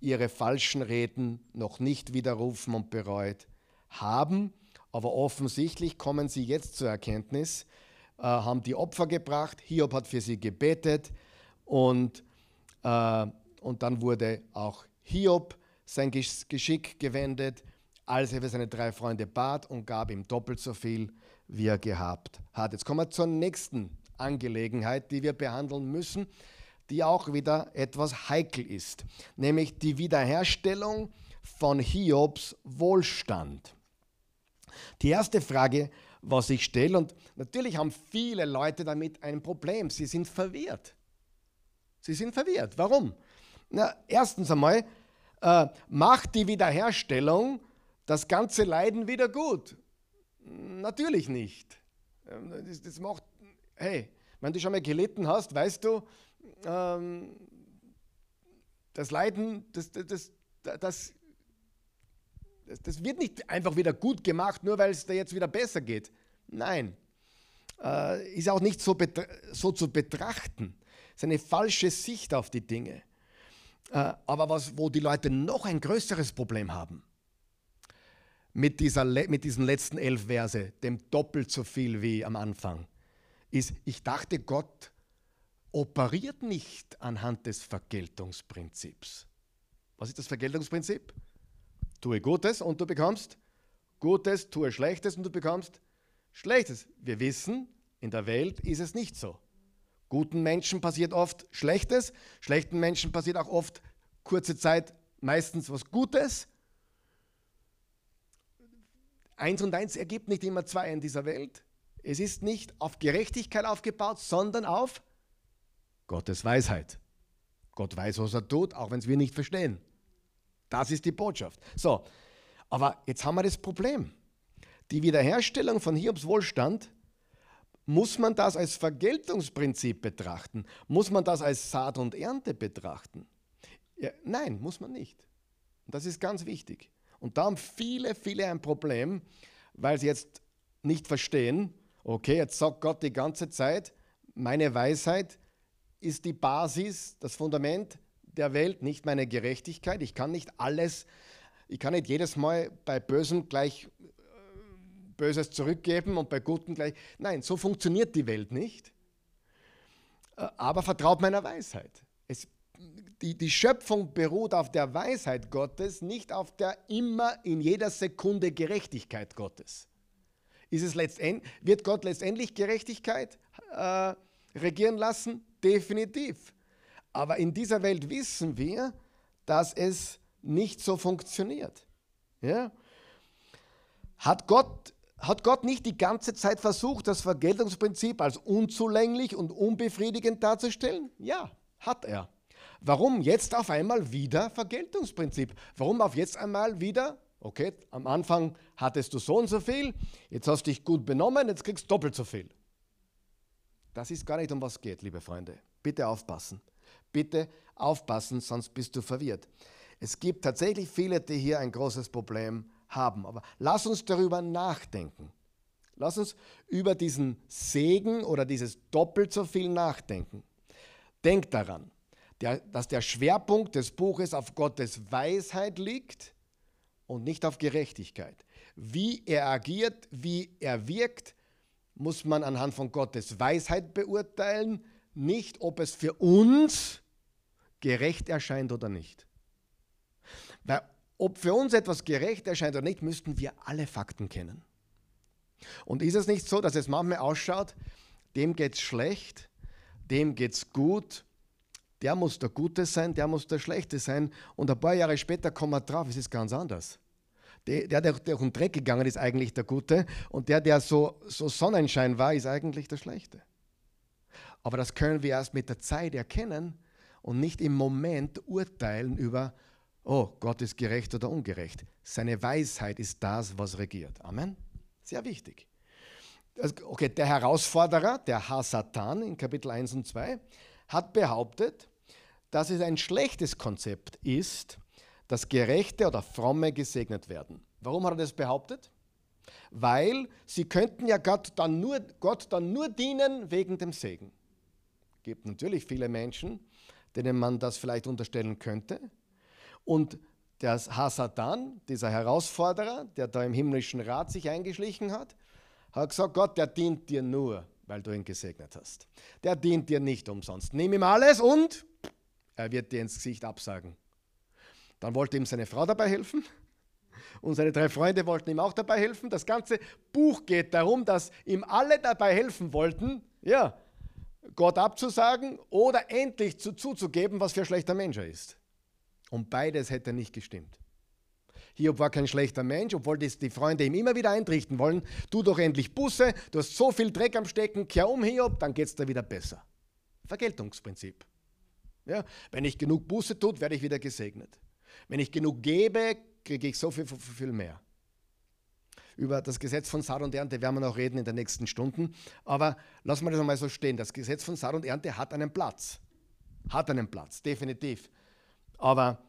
ihre falschen Reden noch nicht widerrufen und bereut haben. Aber offensichtlich kommen sie jetzt zur Erkenntnis, äh, haben die Opfer gebracht, Hiob hat für sie gebetet und, äh, und dann wurde auch Hiob sein Geschick gewendet, als er für seine drei Freunde bat und gab ihm doppelt so viel, wie er gehabt hat. Jetzt kommen wir zur nächsten Angelegenheit, die wir behandeln müssen die auch wieder etwas heikel ist, nämlich die Wiederherstellung von Hiobs Wohlstand. Die erste Frage, was ich stelle, und natürlich haben viele Leute damit ein Problem, sie sind verwirrt. Sie sind verwirrt. Warum? Na, erstens einmal, äh, macht die Wiederherstellung das ganze Leiden wieder gut? Natürlich nicht. Ähm, das, das macht, hey, wenn du schon mal gelitten hast, weißt du, ähm, das Leiden, das, das, das, das, wird nicht einfach wieder gut gemacht, nur weil es da jetzt wieder besser geht. Nein, äh, ist auch nicht so, so zu betrachten. Es ist eine falsche Sicht auf die Dinge. Äh, aber was, wo die Leute noch ein größeres Problem haben, mit, dieser, mit diesen letzten elf Verse, dem doppelt so viel wie am Anfang, ist, ich dachte, Gott operiert nicht anhand des Vergeltungsprinzips. Was ist das Vergeltungsprinzip? Tue Gutes und du bekommst Gutes, tue Schlechtes und du bekommst Schlechtes. Wir wissen, in der Welt ist es nicht so. Guten Menschen passiert oft Schlechtes, schlechten Menschen passiert auch oft kurze Zeit meistens was Gutes. Eins und eins ergibt nicht immer zwei in dieser Welt. Es ist nicht auf Gerechtigkeit aufgebaut, sondern auf Gottes Weisheit. Gott weiß, was er tut, auch wenn es wir nicht verstehen. Das ist die Botschaft. So, aber jetzt haben wir das Problem. Die Wiederherstellung von Hiobs Wohlstand, muss man das als Vergeltungsprinzip betrachten? Muss man das als Saat und Ernte betrachten? Ja, nein, muss man nicht. Und das ist ganz wichtig. Und da haben viele, viele ein Problem, weil sie jetzt nicht verstehen, okay, jetzt sagt Gott die ganze Zeit, meine Weisheit ist die Basis, das Fundament der Welt, nicht meine Gerechtigkeit. Ich kann nicht alles, ich kann nicht jedes Mal bei Bösen gleich äh, Böses zurückgeben und bei Guten gleich. Nein, so funktioniert die Welt nicht. Äh, aber vertraut meiner Weisheit. Es, die, die Schöpfung beruht auf der Weisheit Gottes, nicht auf der immer in jeder Sekunde Gerechtigkeit Gottes. Ist es letztend, wird Gott letztendlich Gerechtigkeit äh, regieren lassen? Definitiv. Aber in dieser Welt wissen wir, dass es nicht so funktioniert. Ja? Hat, Gott, hat Gott nicht die ganze Zeit versucht, das Vergeltungsprinzip als unzulänglich und unbefriedigend darzustellen? Ja, hat er. Warum jetzt auf einmal wieder Vergeltungsprinzip? Warum auf jetzt einmal wieder, okay, am Anfang hattest du so und so viel, jetzt hast du dich gut benommen, jetzt kriegst du doppelt so viel. Das ist gar nicht um was geht, liebe Freunde. Bitte aufpassen. Bitte aufpassen, sonst bist du verwirrt. Es gibt tatsächlich viele, die hier ein großes Problem haben. Aber lass uns darüber nachdenken. Lass uns über diesen Segen oder dieses doppelt so viel nachdenken. Denk daran, dass der Schwerpunkt des Buches auf Gottes Weisheit liegt und nicht auf Gerechtigkeit. Wie er agiert, wie er wirkt, muss man anhand von Gottes Weisheit beurteilen, nicht ob es für uns gerecht erscheint oder nicht. Weil ob für uns etwas gerecht erscheint oder nicht, müssten wir alle Fakten kennen. Und ist es nicht so, dass es manchmal ausschaut, dem geht es schlecht, dem geht es gut, der muss der Gute sein, der muss der Schlechte sein. Und ein paar Jahre später kommen wir drauf, es ist ganz anders. Der, der, der durch den Dreck gegangen ist, eigentlich der Gute. Und der, der so, so Sonnenschein war, ist eigentlich der Schlechte. Aber das können wir erst mit der Zeit erkennen und nicht im Moment urteilen über, oh, Gott ist gerecht oder ungerecht. Seine Weisheit ist das, was regiert. Amen. Sehr wichtig. Okay, der Herausforderer, der Hasatan in Kapitel 1 und 2, hat behauptet, dass es ein schlechtes Konzept ist, dass Gerechte oder Fromme gesegnet werden. Warum hat er das behauptet? Weil sie könnten ja Gott dann nur, Gott dann nur dienen wegen dem Segen. Es gibt natürlich viele Menschen, denen man das vielleicht unterstellen könnte. Und der Hasatan, dieser Herausforderer, der da im himmlischen Rat sich eingeschlichen hat, hat gesagt, Gott, der dient dir nur, weil du ihn gesegnet hast. Der dient dir nicht umsonst. Nimm ihm alles und er wird dir ins Gesicht absagen. Dann wollte ihm seine Frau dabei helfen und seine drei Freunde wollten ihm auch dabei helfen. Das ganze Buch geht darum, dass ihm alle dabei helfen wollten, ja, Gott abzusagen oder endlich zu, zuzugeben, was für ein schlechter Mensch er ist. Und beides hätte nicht gestimmt. Hiob war kein schlechter Mensch, obwohl das die Freunde ihm immer wieder eintrichten wollen. Tu doch endlich Busse, du hast so viel Dreck am Stecken, kehr um, Hiob, dann geht es dir wieder besser. Vergeltungsprinzip. Ja, wenn ich genug Buße tut, werde ich wieder gesegnet. Wenn ich genug gebe, kriege ich so viel, viel, mehr. Über das Gesetz von Saat und Ernte werden wir noch reden in den nächsten Stunden. Aber lassen wir das einmal so stehen. Das Gesetz von Saat und Ernte hat einen Platz. Hat einen Platz, definitiv. Aber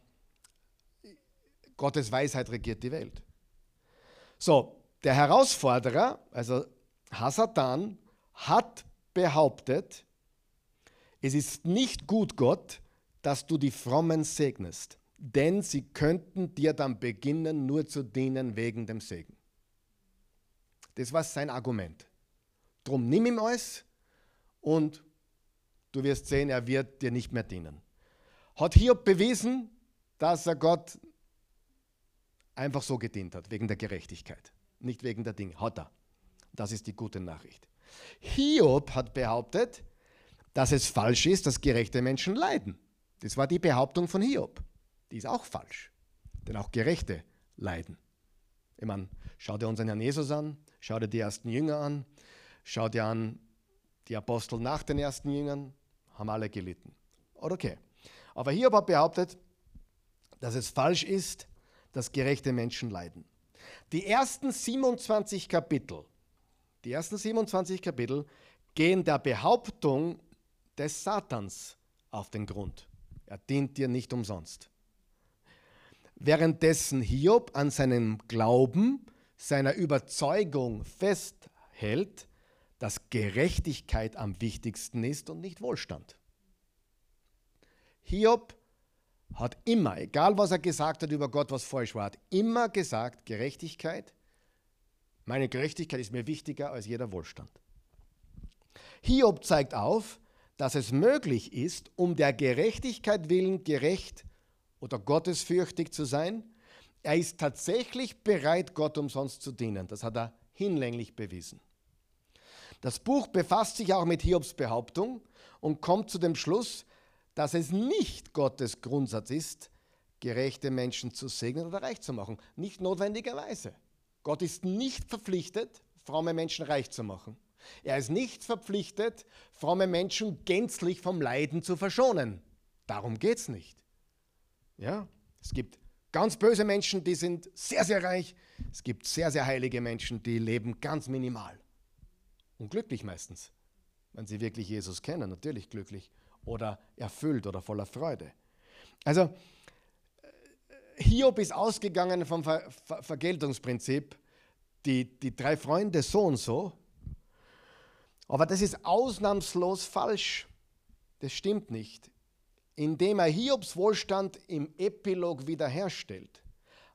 Gottes Weisheit regiert die Welt. So, der Herausforderer, also Hasatan, hat behauptet, es ist nicht gut, Gott, dass du die Frommen segnest, denn sie könnten dir dann beginnen, nur zu dienen wegen dem Segen. Das war sein Argument. Drum nimm ihm alles und du wirst sehen, er wird dir nicht mehr dienen. Hat Hiob bewiesen, dass er Gott einfach so gedient hat, wegen der Gerechtigkeit, nicht wegen der Dinge. Hat er. Das ist die gute Nachricht. Hiob hat behauptet, dass es falsch ist, dass gerechte Menschen leiden. Das war die Behauptung von Hiob. Die ist auch falsch. Denn auch Gerechte leiden. Ich meine, schau dir unseren Herrn Jesus an, schau dir die ersten Jünger an, schau dir an die Apostel nach den ersten Jüngern, haben alle gelitten. Okay. Aber Hiob hat behauptet, dass es falsch ist, dass gerechte Menschen leiden. Die ersten 27 Kapitel, die ersten 27 Kapitel gehen der Behauptung des Satans auf den Grund. Er dient dir nicht umsonst. Währenddessen Hiob an seinem Glauben, seiner Überzeugung festhält, dass Gerechtigkeit am wichtigsten ist und nicht Wohlstand. Hiob hat immer, egal was er gesagt hat über Gott, was falsch war, hat immer gesagt, Gerechtigkeit, meine Gerechtigkeit ist mir wichtiger als jeder Wohlstand. Hiob zeigt auf, dass es möglich ist, um der Gerechtigkeit willen gerecht oder gottesfürchtig zu sein. Er ist tatsächlich bereit, Gott umsonst zu dienen. Das hat er hinlänglich bewiesen. Das Buch befasst sich auch mit Hiobs Behauptung und kommt zu dem Schluss, dass es nicht Gottes Grundsatz ist, gerechte Menschen zu segnen oder reich zu machen. Nicht notwendigerweise. Gott ist nicht verpflichtet, fromme Menschen reich zu machen. Er ist nicht verpflichtet, fromme Menschen gänzlich vom Leiden zu verschonen. Darum geht es nicht. Ja, es gibt ganz böse Menschen, die sind sehr, sehr reich. Es gibt sehr, sehr heilige Menschen, die leben ganz minimal. Und glücklich meistens. Wenn sie wirklich Jesus kennen, natürlich glücklich. Oder erfüllt oder voller Freude. Also, Hiob ist ausgegangen vom Ver Ver Vergeltungsprinzip. Die, die drei Freunde so und so. Aber das ist ausnahmslos falsch. Das stimmt nicht indem er Hiobs Wohlstand im Epilog wiederherstellt,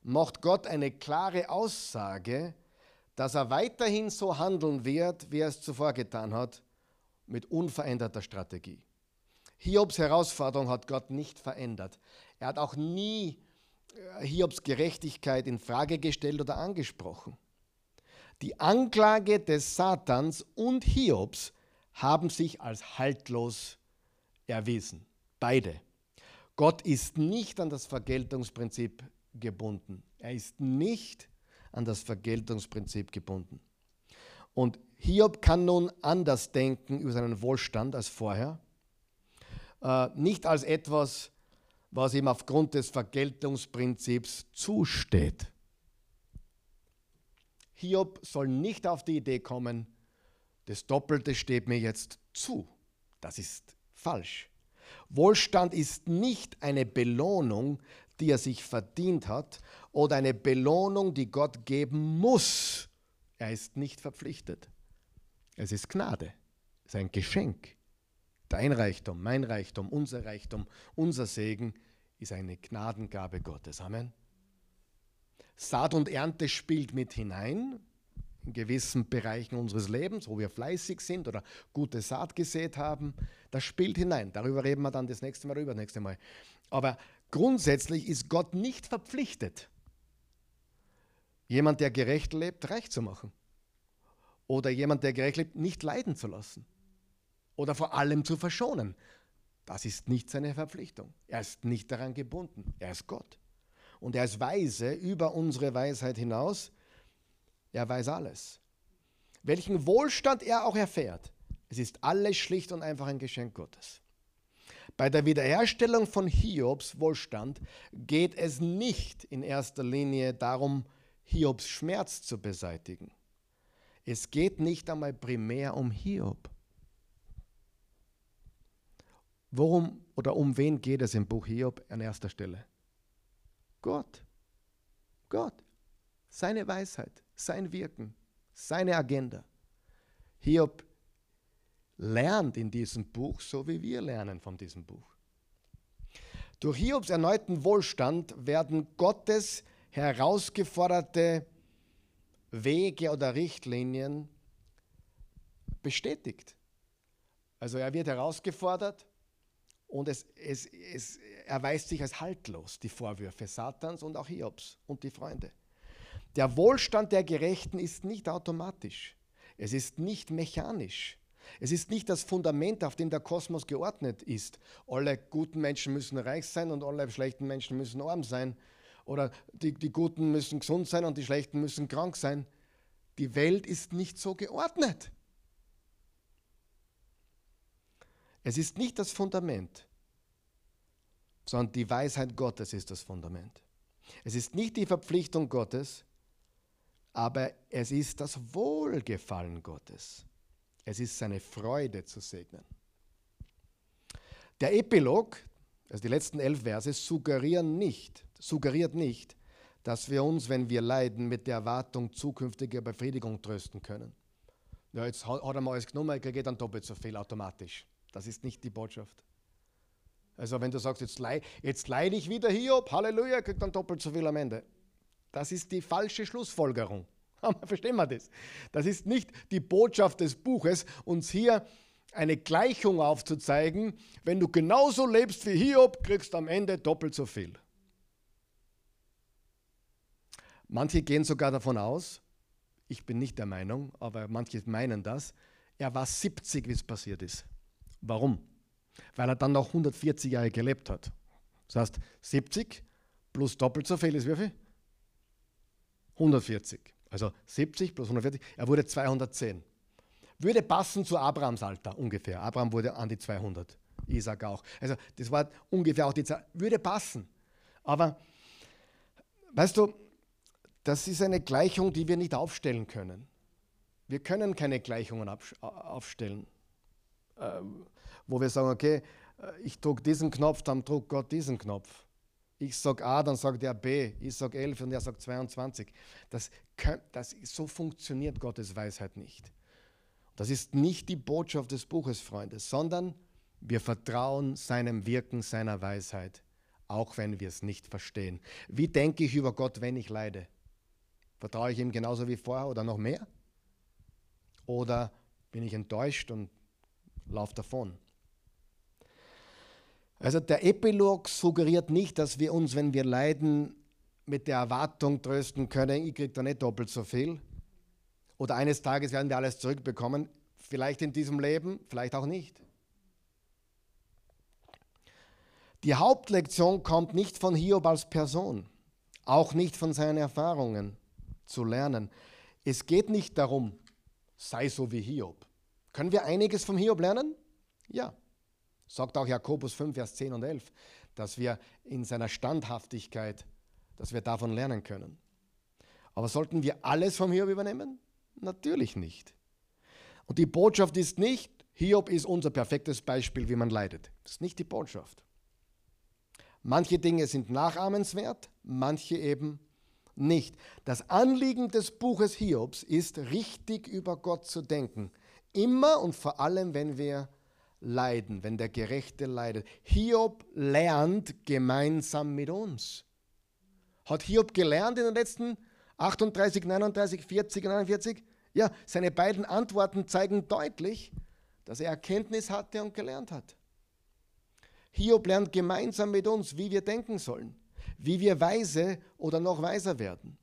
macht Gott eine klare Aussage, dass er weiterhin so handeln wird, wie er es zuvor getan hat, mit unveränderter Strategie. Hiobs Herausforderung hat Gott nicht verändert. Er hat auch nie äh, Hiobs Gerechtigkeit in Frage gestellt oder angesprochen. Die Anklage des Satans und Hiobs haben sich als haltlos erwiesen. Beide. Gott ist nicht an das Vergeltungsprinzip gebunden. Er ist nicht an das Vergeltungsprinzip gebunden. Und Hiob kann nun anders denken über seinen Wohlstand als vorher. Äh, nicht als etwas, was ihm aufgrund des Vergeltungsprinzips zusteht. Hiob soll nicht auf die Idee kommen, das Doppelte steht mir jetzt zu. Das ist falsch. Wohlstand ist nicht eine Belohnung, die er sich verdient hat oder eine Belohnung, die Gott geben muss. Er ist nicht verpflichtet. Es ist Gnade, es ist ein Geschenk. Dein Reichtum, mein Reichtum, unser Reichtum, unser Segen ist eine Gnadengabe Gottes. Amen. Saat und Ernte spielt mit hinein in gewissen Bereichen unseres Lebens, wo wir fleißig sind oder gute Saat gesät haben, das spielt hinein. Darüber reden wir dann das nächste Mal, über das nächste Mal. Aber grundsätzlich ist Gott nicht verpflichtet, jemand, der gerecht lebt, reich zu machen. Oder jemand, der gerecht lebt, nicht leiden zu lassen. Oder vor allem zu verschonen. Das ist nicht seine Verpflichtung. Er ist nicht daran gebunden. Er ist Gott. Und er ist weise über unsere Weisheit hinaus er weiß alles. Welchen Wohlstand er auch erfährt, es ist alles schlicht und einfach ein Geschenk Gottes. Bei der Wiederherstellung von Hiobs Wohlstand geht es nicht in erster Linie darum, Hiobs Schmerz zu beseitigen. Es geht nicht einmal primär um Hiob. Worum oder um wen geht es im Buch Hiob an erster Stelle? Gott. Gott. Seine Weisheit sein Wirken, seine Agenda. Hiob lernt in diesem Buch, so wie wir lernen von diesem Buch. Durch Hiobs erneuten Wohlstand werden Gottes herausgeforderte Wege oder Richtlinien bestätigt. Also er wird herausgefordert und es, es, es erweist sich als haltlos, die Vorwürfe Satans und auch Hiobs und die Freunde. Der Wohlstand der Gerechten ist nicht automatisch. Es ist nicht mechanisch. Es ist nicht das Fundament, auf dem der Kosmos geordnet ist. Alle guten Menschen müssen reich sein und alle schlechten Menschen müssen arm sein. Oder die, die Guten müssen gesund sein und die Schlechten müssen krank sein. Die Welt ist nicht so geordnet. Es ist nicht das Fundament, sondern die Weisheit Gottes ist das Fundament. Es ist nicht die Verpflichtung Gottes, aber es ist das Wohlgefallen Gottes. Es ist seine Freude zu segnen. Der Epilog, also die letzten elf Verse, suggerieren nicht, suggeriert nicht, dass wir uns, wenn wir leiden, mit der Erwartung zukünftiger Befriedigung trösten können. Ja, jetzt hat er mal alles genommen, ich kriege dann doppelt so viel automatisch. Das ist nicht die Botschaft. Also wenn du sagst, jetzt, leid, jetzt leide ich wieder hier, Halleluja, kriegt dann doppelt so viel am Ende. Das ist die falsche Schlussfolgerung. Verstehen wir das? Das ist nicht die Botschaft des Buches, uns hier eine Gleichung aufzuzeigen. Wenn du genauso lebst wie Hiob, kriegst du am Ende doppelt so viel. Manche gehen sogar davon aus, ich bin nicht der Meinung, aber manche meinen das, er war 70, wie es passiert ist. Warum? Weil er dann noch 140 Jahre gelebt hat. Das heißt, 70 plus doppelt so viel ist wie viel? 140. Also 70 plus 140, er wurde 210. Würde passen zu Abrahams Alter ungefähr. Abraham wurde an die 200, Isaac auch. Also das war ungefähr auch die Zeit, würde passen. Aber weißt du, das ist eine Gleichung, die wir nicht aufstellen können. Wir können keine Gleichungen aufstellen, ähm, wo wir sagen, okay, äh, ich drücke diesen Knopf, dann drückt Gott diesen Knopf. Ich sage A, dann sagt er B. Ich sage 11 und er sagt 22. Das, das, so funktioniert Gottes Weisheit nicht. Das ist nicht die Botschaft des Buches, Freunde, sondern wir vertrauen seinem Wirken, seiner Weisheit, auch wenn wir es nicht verstehen. Wie denke ich über Gott, wenn ich leide? Vertraue ich ihm genauso wie vorher oder noch mehr? Oder bin ich enttäuscht und laufe davon? Also der Epilog suggeriert nicht, dass wir uns, wenn wir leiden, mit der Erwartung trösten können, ich kriege da nicht doppelt so viel. Oder eines Tages werden wir alles zurückbekommen. Vielleicht in diesem Leben, vielleicht auch nicht. Die Hauptlektion kommt nicht von Hiob als Person, auch nicht von seinen Erfahrungen zu lernen. Es geht nicht darum, sei so wie Hiob. Können wir einiges vom Hiob lernen? Ja. Sagt auch Jakobus 5, Vers 10 und 11, dass wir in seiner Standhaftigkeit, dass wir davon lernen können. Aber sollten wir alles vom Hiob übernehmen? Natürlich nicht. Und die Botschaft ist nicht, Hiob ist unser perfektes Beispiel, wie man leidet. Das ist nicht die Botschaft. Manche Dinge sind nachahmenswert, manche eben nicht. Das Anliegen des Buches Hiobs ist, richtig über Gott zu denken. Immer und vor allem, wenn wir leiden, wenn der Gerechte leidet. Hiob lernt gemeinsam mit uns. Hat Hiob gelernt in den letzten 38, 39, 40, 49? Ja, seine beiden Antworten zeigen deutlich, dass er Erkenntnis hatte und gelernt hat. Hiob lernt gemeinsam mit uns, wie wir denken sollen wie wir weise oder noch weiser werden.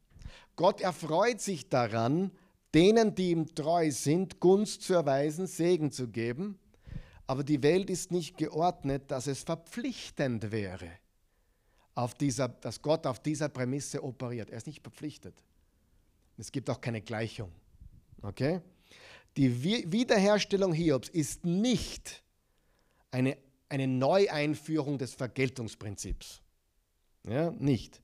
Gott erfreut sich daran, denen, die ihm treu sind, Gunst zu erweisen, Segen zu geben. Aber die Welt ist nicht geordnet, dass es verpflichtend wäre, auf dieser, dass Gott auf dieser Prämisse operiert. Er ist nicht verpflichtet. Es gibt auch keine Gleichung. Okay? Die Wiederherstellung Hiobs ist nicht eine, eine Neueinführung des Vergeltungsprinzips. Ja, nicht.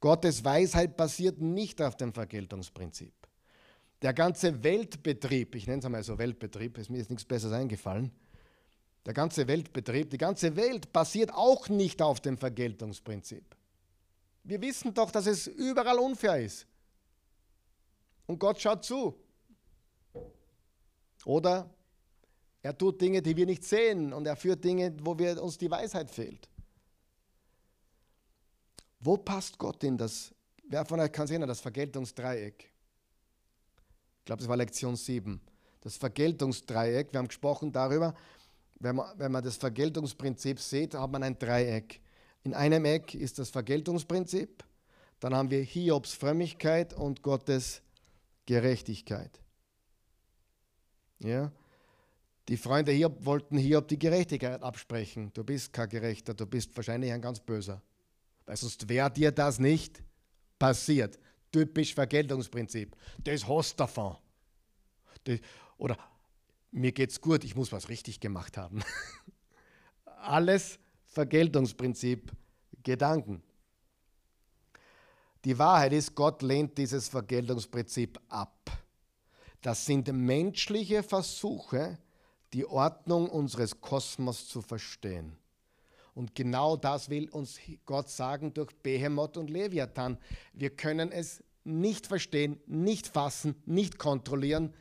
Gottes Weisheit basiert nicht auf dem Vergeltungsprinzip. Der ganze Weltbetrieb, ich nenne es einmal so Weltbetrieb, ist mir jetzt nichts Besseres eingefallen, der ganze Weltbetrieb, die ganze Welt basiert auch nicht auf dem Vergeltungsprinzip. Wir wissen doch, dass es überall unfair ist. Und Gott schaut zu. Oder er tut Dinge, die wir nicht sehen und er führt Dinge, wo wir, uns die Weisheit fehlt. Wo passt Gott in das? Wer von euch kann sehen, das Vergeltungsdreieck? Ich glaube, das war Lektion 7. Das Vergeltungsdreieck, wir haben gesprochen darüber, wenn man, wenn man das Vergeltungsprinzip sieht, hat man ein Dreieck. In einem Eck ist das Vergeltungsprinzip, dann haben wir Hiobs Frömmigkeit und Gottes Gerechtigkeit. Ja? Die Freunde Hiob wollten Hiob die Gerechtigkeit absprechen. Du bist kein Gerechter, du bist wahrscheinlich ein ganz Böser weil sonst wäre dir das nicht passiert. Typisch Vergeltungsprinzip. Das hast davon. Das, oder mir geht's gut, ich muss was richtig gemacht haben. Alles Vergeltungsprinzip, Gedanken. Die Wahrheit ist, Gott lehnt dieses Vergeltungsprinzip ab. Das sind menschliche Versuche, die Ordnung unseres Kosmos zu verstehen. Und genau das will uns Gott sagen durch Behemoth und Leviathan. Wir können es nicht verstehen, nicht fassen, nicht kontrollieren.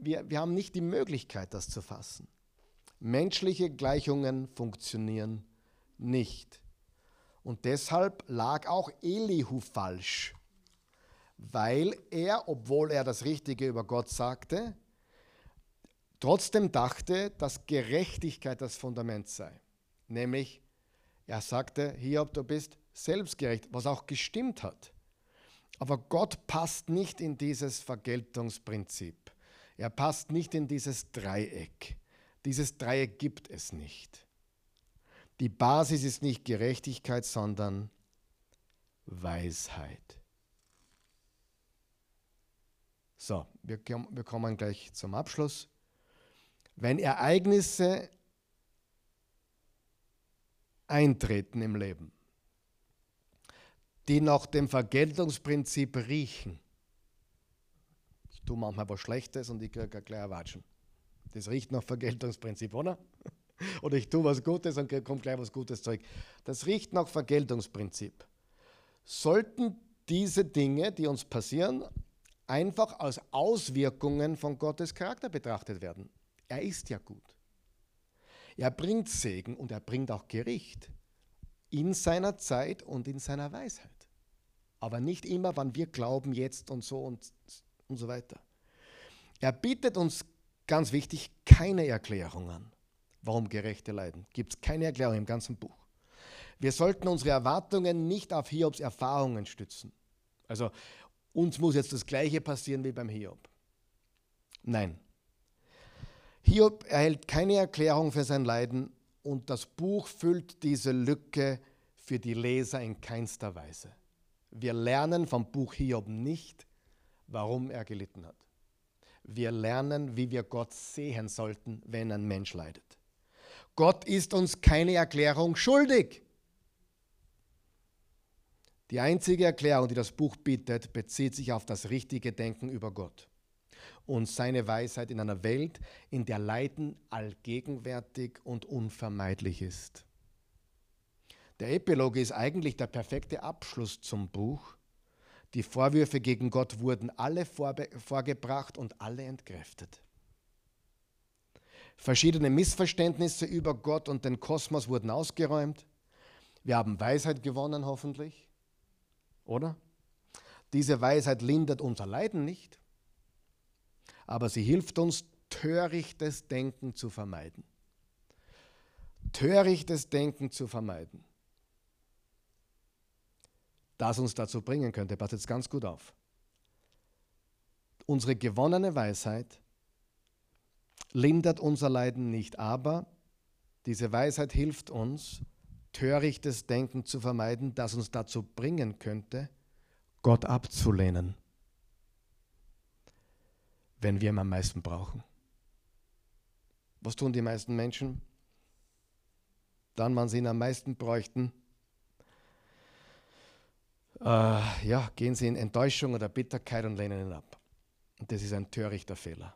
Wir, wir haben nicht die Möglichkeit, das zu fassen. Menschliche Gleichungen funktionieren nicht. Und deshalb lag auch Elihu falsch, weil er, obwohl er das Richtige über Gott sagte, trotzdem dachte, dass Gerechtigkeit das Fundament sei. Nämlich, er sagte, Hiob, du bist selbstgerecht, was auch gestimmt hat. Aber Gott passt nicht in dieses Vergeltungsprinzip. Er passt nicht in dieses Dreieck. Dieses Dreieck gibt es nicht. Die Basis ist nicht Gerechtigkeit, sondern Weisheit. So, wir, kommen gleich zum Abschluss. Wenn Ereignisse eintreten im Leben, die nach dem Vergeltungsprinzip riechen, tue manchmal was Schlechtes und ich kriege gleich Watschen. Das riecht nach Vergeltungsprinzip, oder? Oder ich tue was Gutes und kommt gleich was Gutes zurück. Das riecht nach Vergeltungsprinzip. Sollten diese Dinge, die uns passieren, einfach als Auswirkungen von Gottes Charakter betrachtet werden. Er ist ja gut. Er bringt Segen und er bringt auch Gericht in seiner Zeit und in seiner Weisheit. Aber nicht immer, wann wir glauben, jetzt und so und, und so weiter. Er bietet uns, ganz wichtig, keine Erklärung an, warum Gerechte leiden. Gibt es keine Erklärung im ganzen Buch. Wir sollten unsere Erwartungen nicht auf Hiobs Erfahrungen stützen. Also uns muss jetzt das Gleiche passieren wie beim Hiob. Nein. Hiob erhält keine Erklärung für sein Leiden und das Buch füllt diese Lücke für die Leser in keinster Weise. Wir lernen vom Buch Hiob nicht, warum er gelitten hat. Wir lernen, wie wir Gott sehen sollten, wenn ein Mensch leidet. Gott ist uns keine Erklärung schuldig. Die einzige Erklärung, die das Buch bietet, bezieht sich auf das richtige Denken über Gott und seine Weisheit in einer Welt, in der Leiden allgegenwärtig und unvermeidlich ist. Der Epilog ist eigentlich der perfekte Abschluss zum Buch. Die Vorwürfe gegen Gott wurden alle vorgebracht und alle entkräftet. Verschiedene Missverständnisse über Gott und den Kosmos wurden ausgeräumt. Wir haben Weisheit gewonnen, hoffentlich oder? Diese Weisheit lindert unser Leiden nicht, aber sie hilft uns, törichtes Denken zu vermeiden. Törichtes Denken zu vermeiden. Das uns dazu bringen könnte, passt jetzt ganz gut auf. Unsere gewonnene Weisheit lindert unser Leiden nicht, aber diese Weisheit hilft uns, törichtes Denken zu vermeiden, das uns dazu bringen könnte, Gott abzulehnen, wenn wir ihn am meisten brauchen. Was tun die meisten Menschen? Dann, wann sie ihn am meisten bräuchten, äh, ja, gehen sie in Enttäuschung oder Bitterkeit und lehnen ihn ab. Und das ist ein törichter Fehler.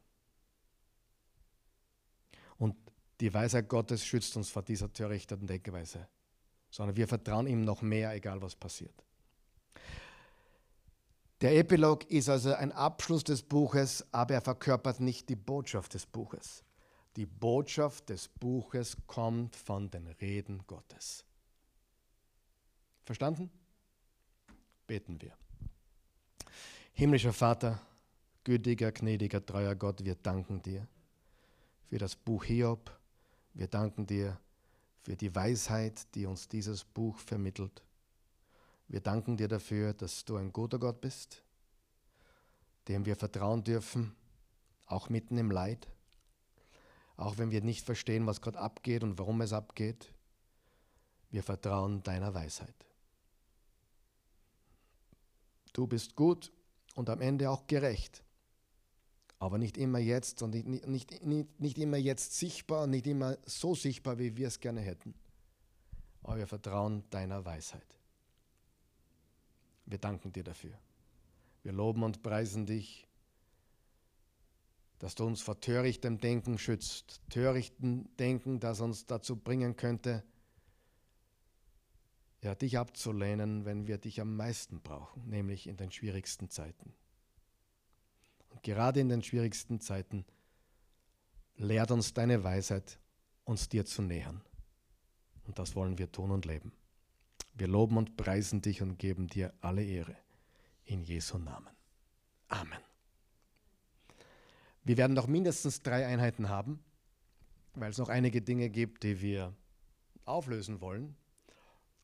Und die Weisheit Gottes schützt uns vor dieser törichten Denkweise sondern wir vertrauen ihm noch mehr, egal was passiert. Der Epilog ist also ein Abschluss des Buches, aber er verkörpert nicht die Botschaft des Buches. Die Botschaft des Buches kommt von den Reden Gottes. Verstanden? Beten wir. Himmlischer Vater, gütiger, gnädiger, treuer Gott, wir danken dir für das Buch Hiob. Wir danken dir für die Weisheit, die uns dieses Buch vermittelt. Wir danken dir dafür, dass du ein guter Gott bist, dem wir vertrauen dürfen, auch mitten im Leid, auch wenn wir nicht verstehen, was gerade abgeht und warum es abgeht. Wir vertrauen deiner Weisheit. Du bist gut und am Ende auch gerecht aber nicht immer jetzt und nicht, nicht, nicht, nicht immer jetzt sichtbar und nicht immer so sichtbar, wie wir es gerne hätten. Aber wir vertrauen deiner Weisheit. Wir danken dir dafür. Wir loben und preisen dich, dass du uns vor törichtem Denken schützt. Törichten Denken, das uns dazu bringen könnte, ja, dich abzulehnen, wenn wir dich am meisten brauchen, nämlich in den schwierigsten Zeiten. Und gerade in den schwierigsten Zeiten lehrt uns deine Weisheit, uns dir zu nähern. Und das wollen wir tun und leben. Wir loben und preisen dich und geben dir alle Ehre. In Jesu Namen. Amen. Wir werden noch mindestens drei Einheiten haben, weil es noch einige Dinge gibt, die wir auflösen wollen,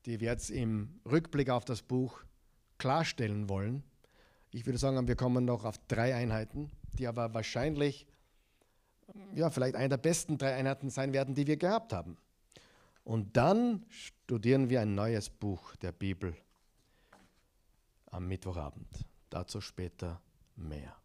die wir jetzt im Rückblick auf das Buch klarstellen wollen Ich würde sagen, wir kommen noch auf drei Einheiten, die aber wahrscheinlich, ja, vielleicht eine der besten drei Einheiten sein werden, die wir gehabt haben. Und dann studieren wir ein neues Buch der Bibel am Mittwochabend. Dazu später mehr.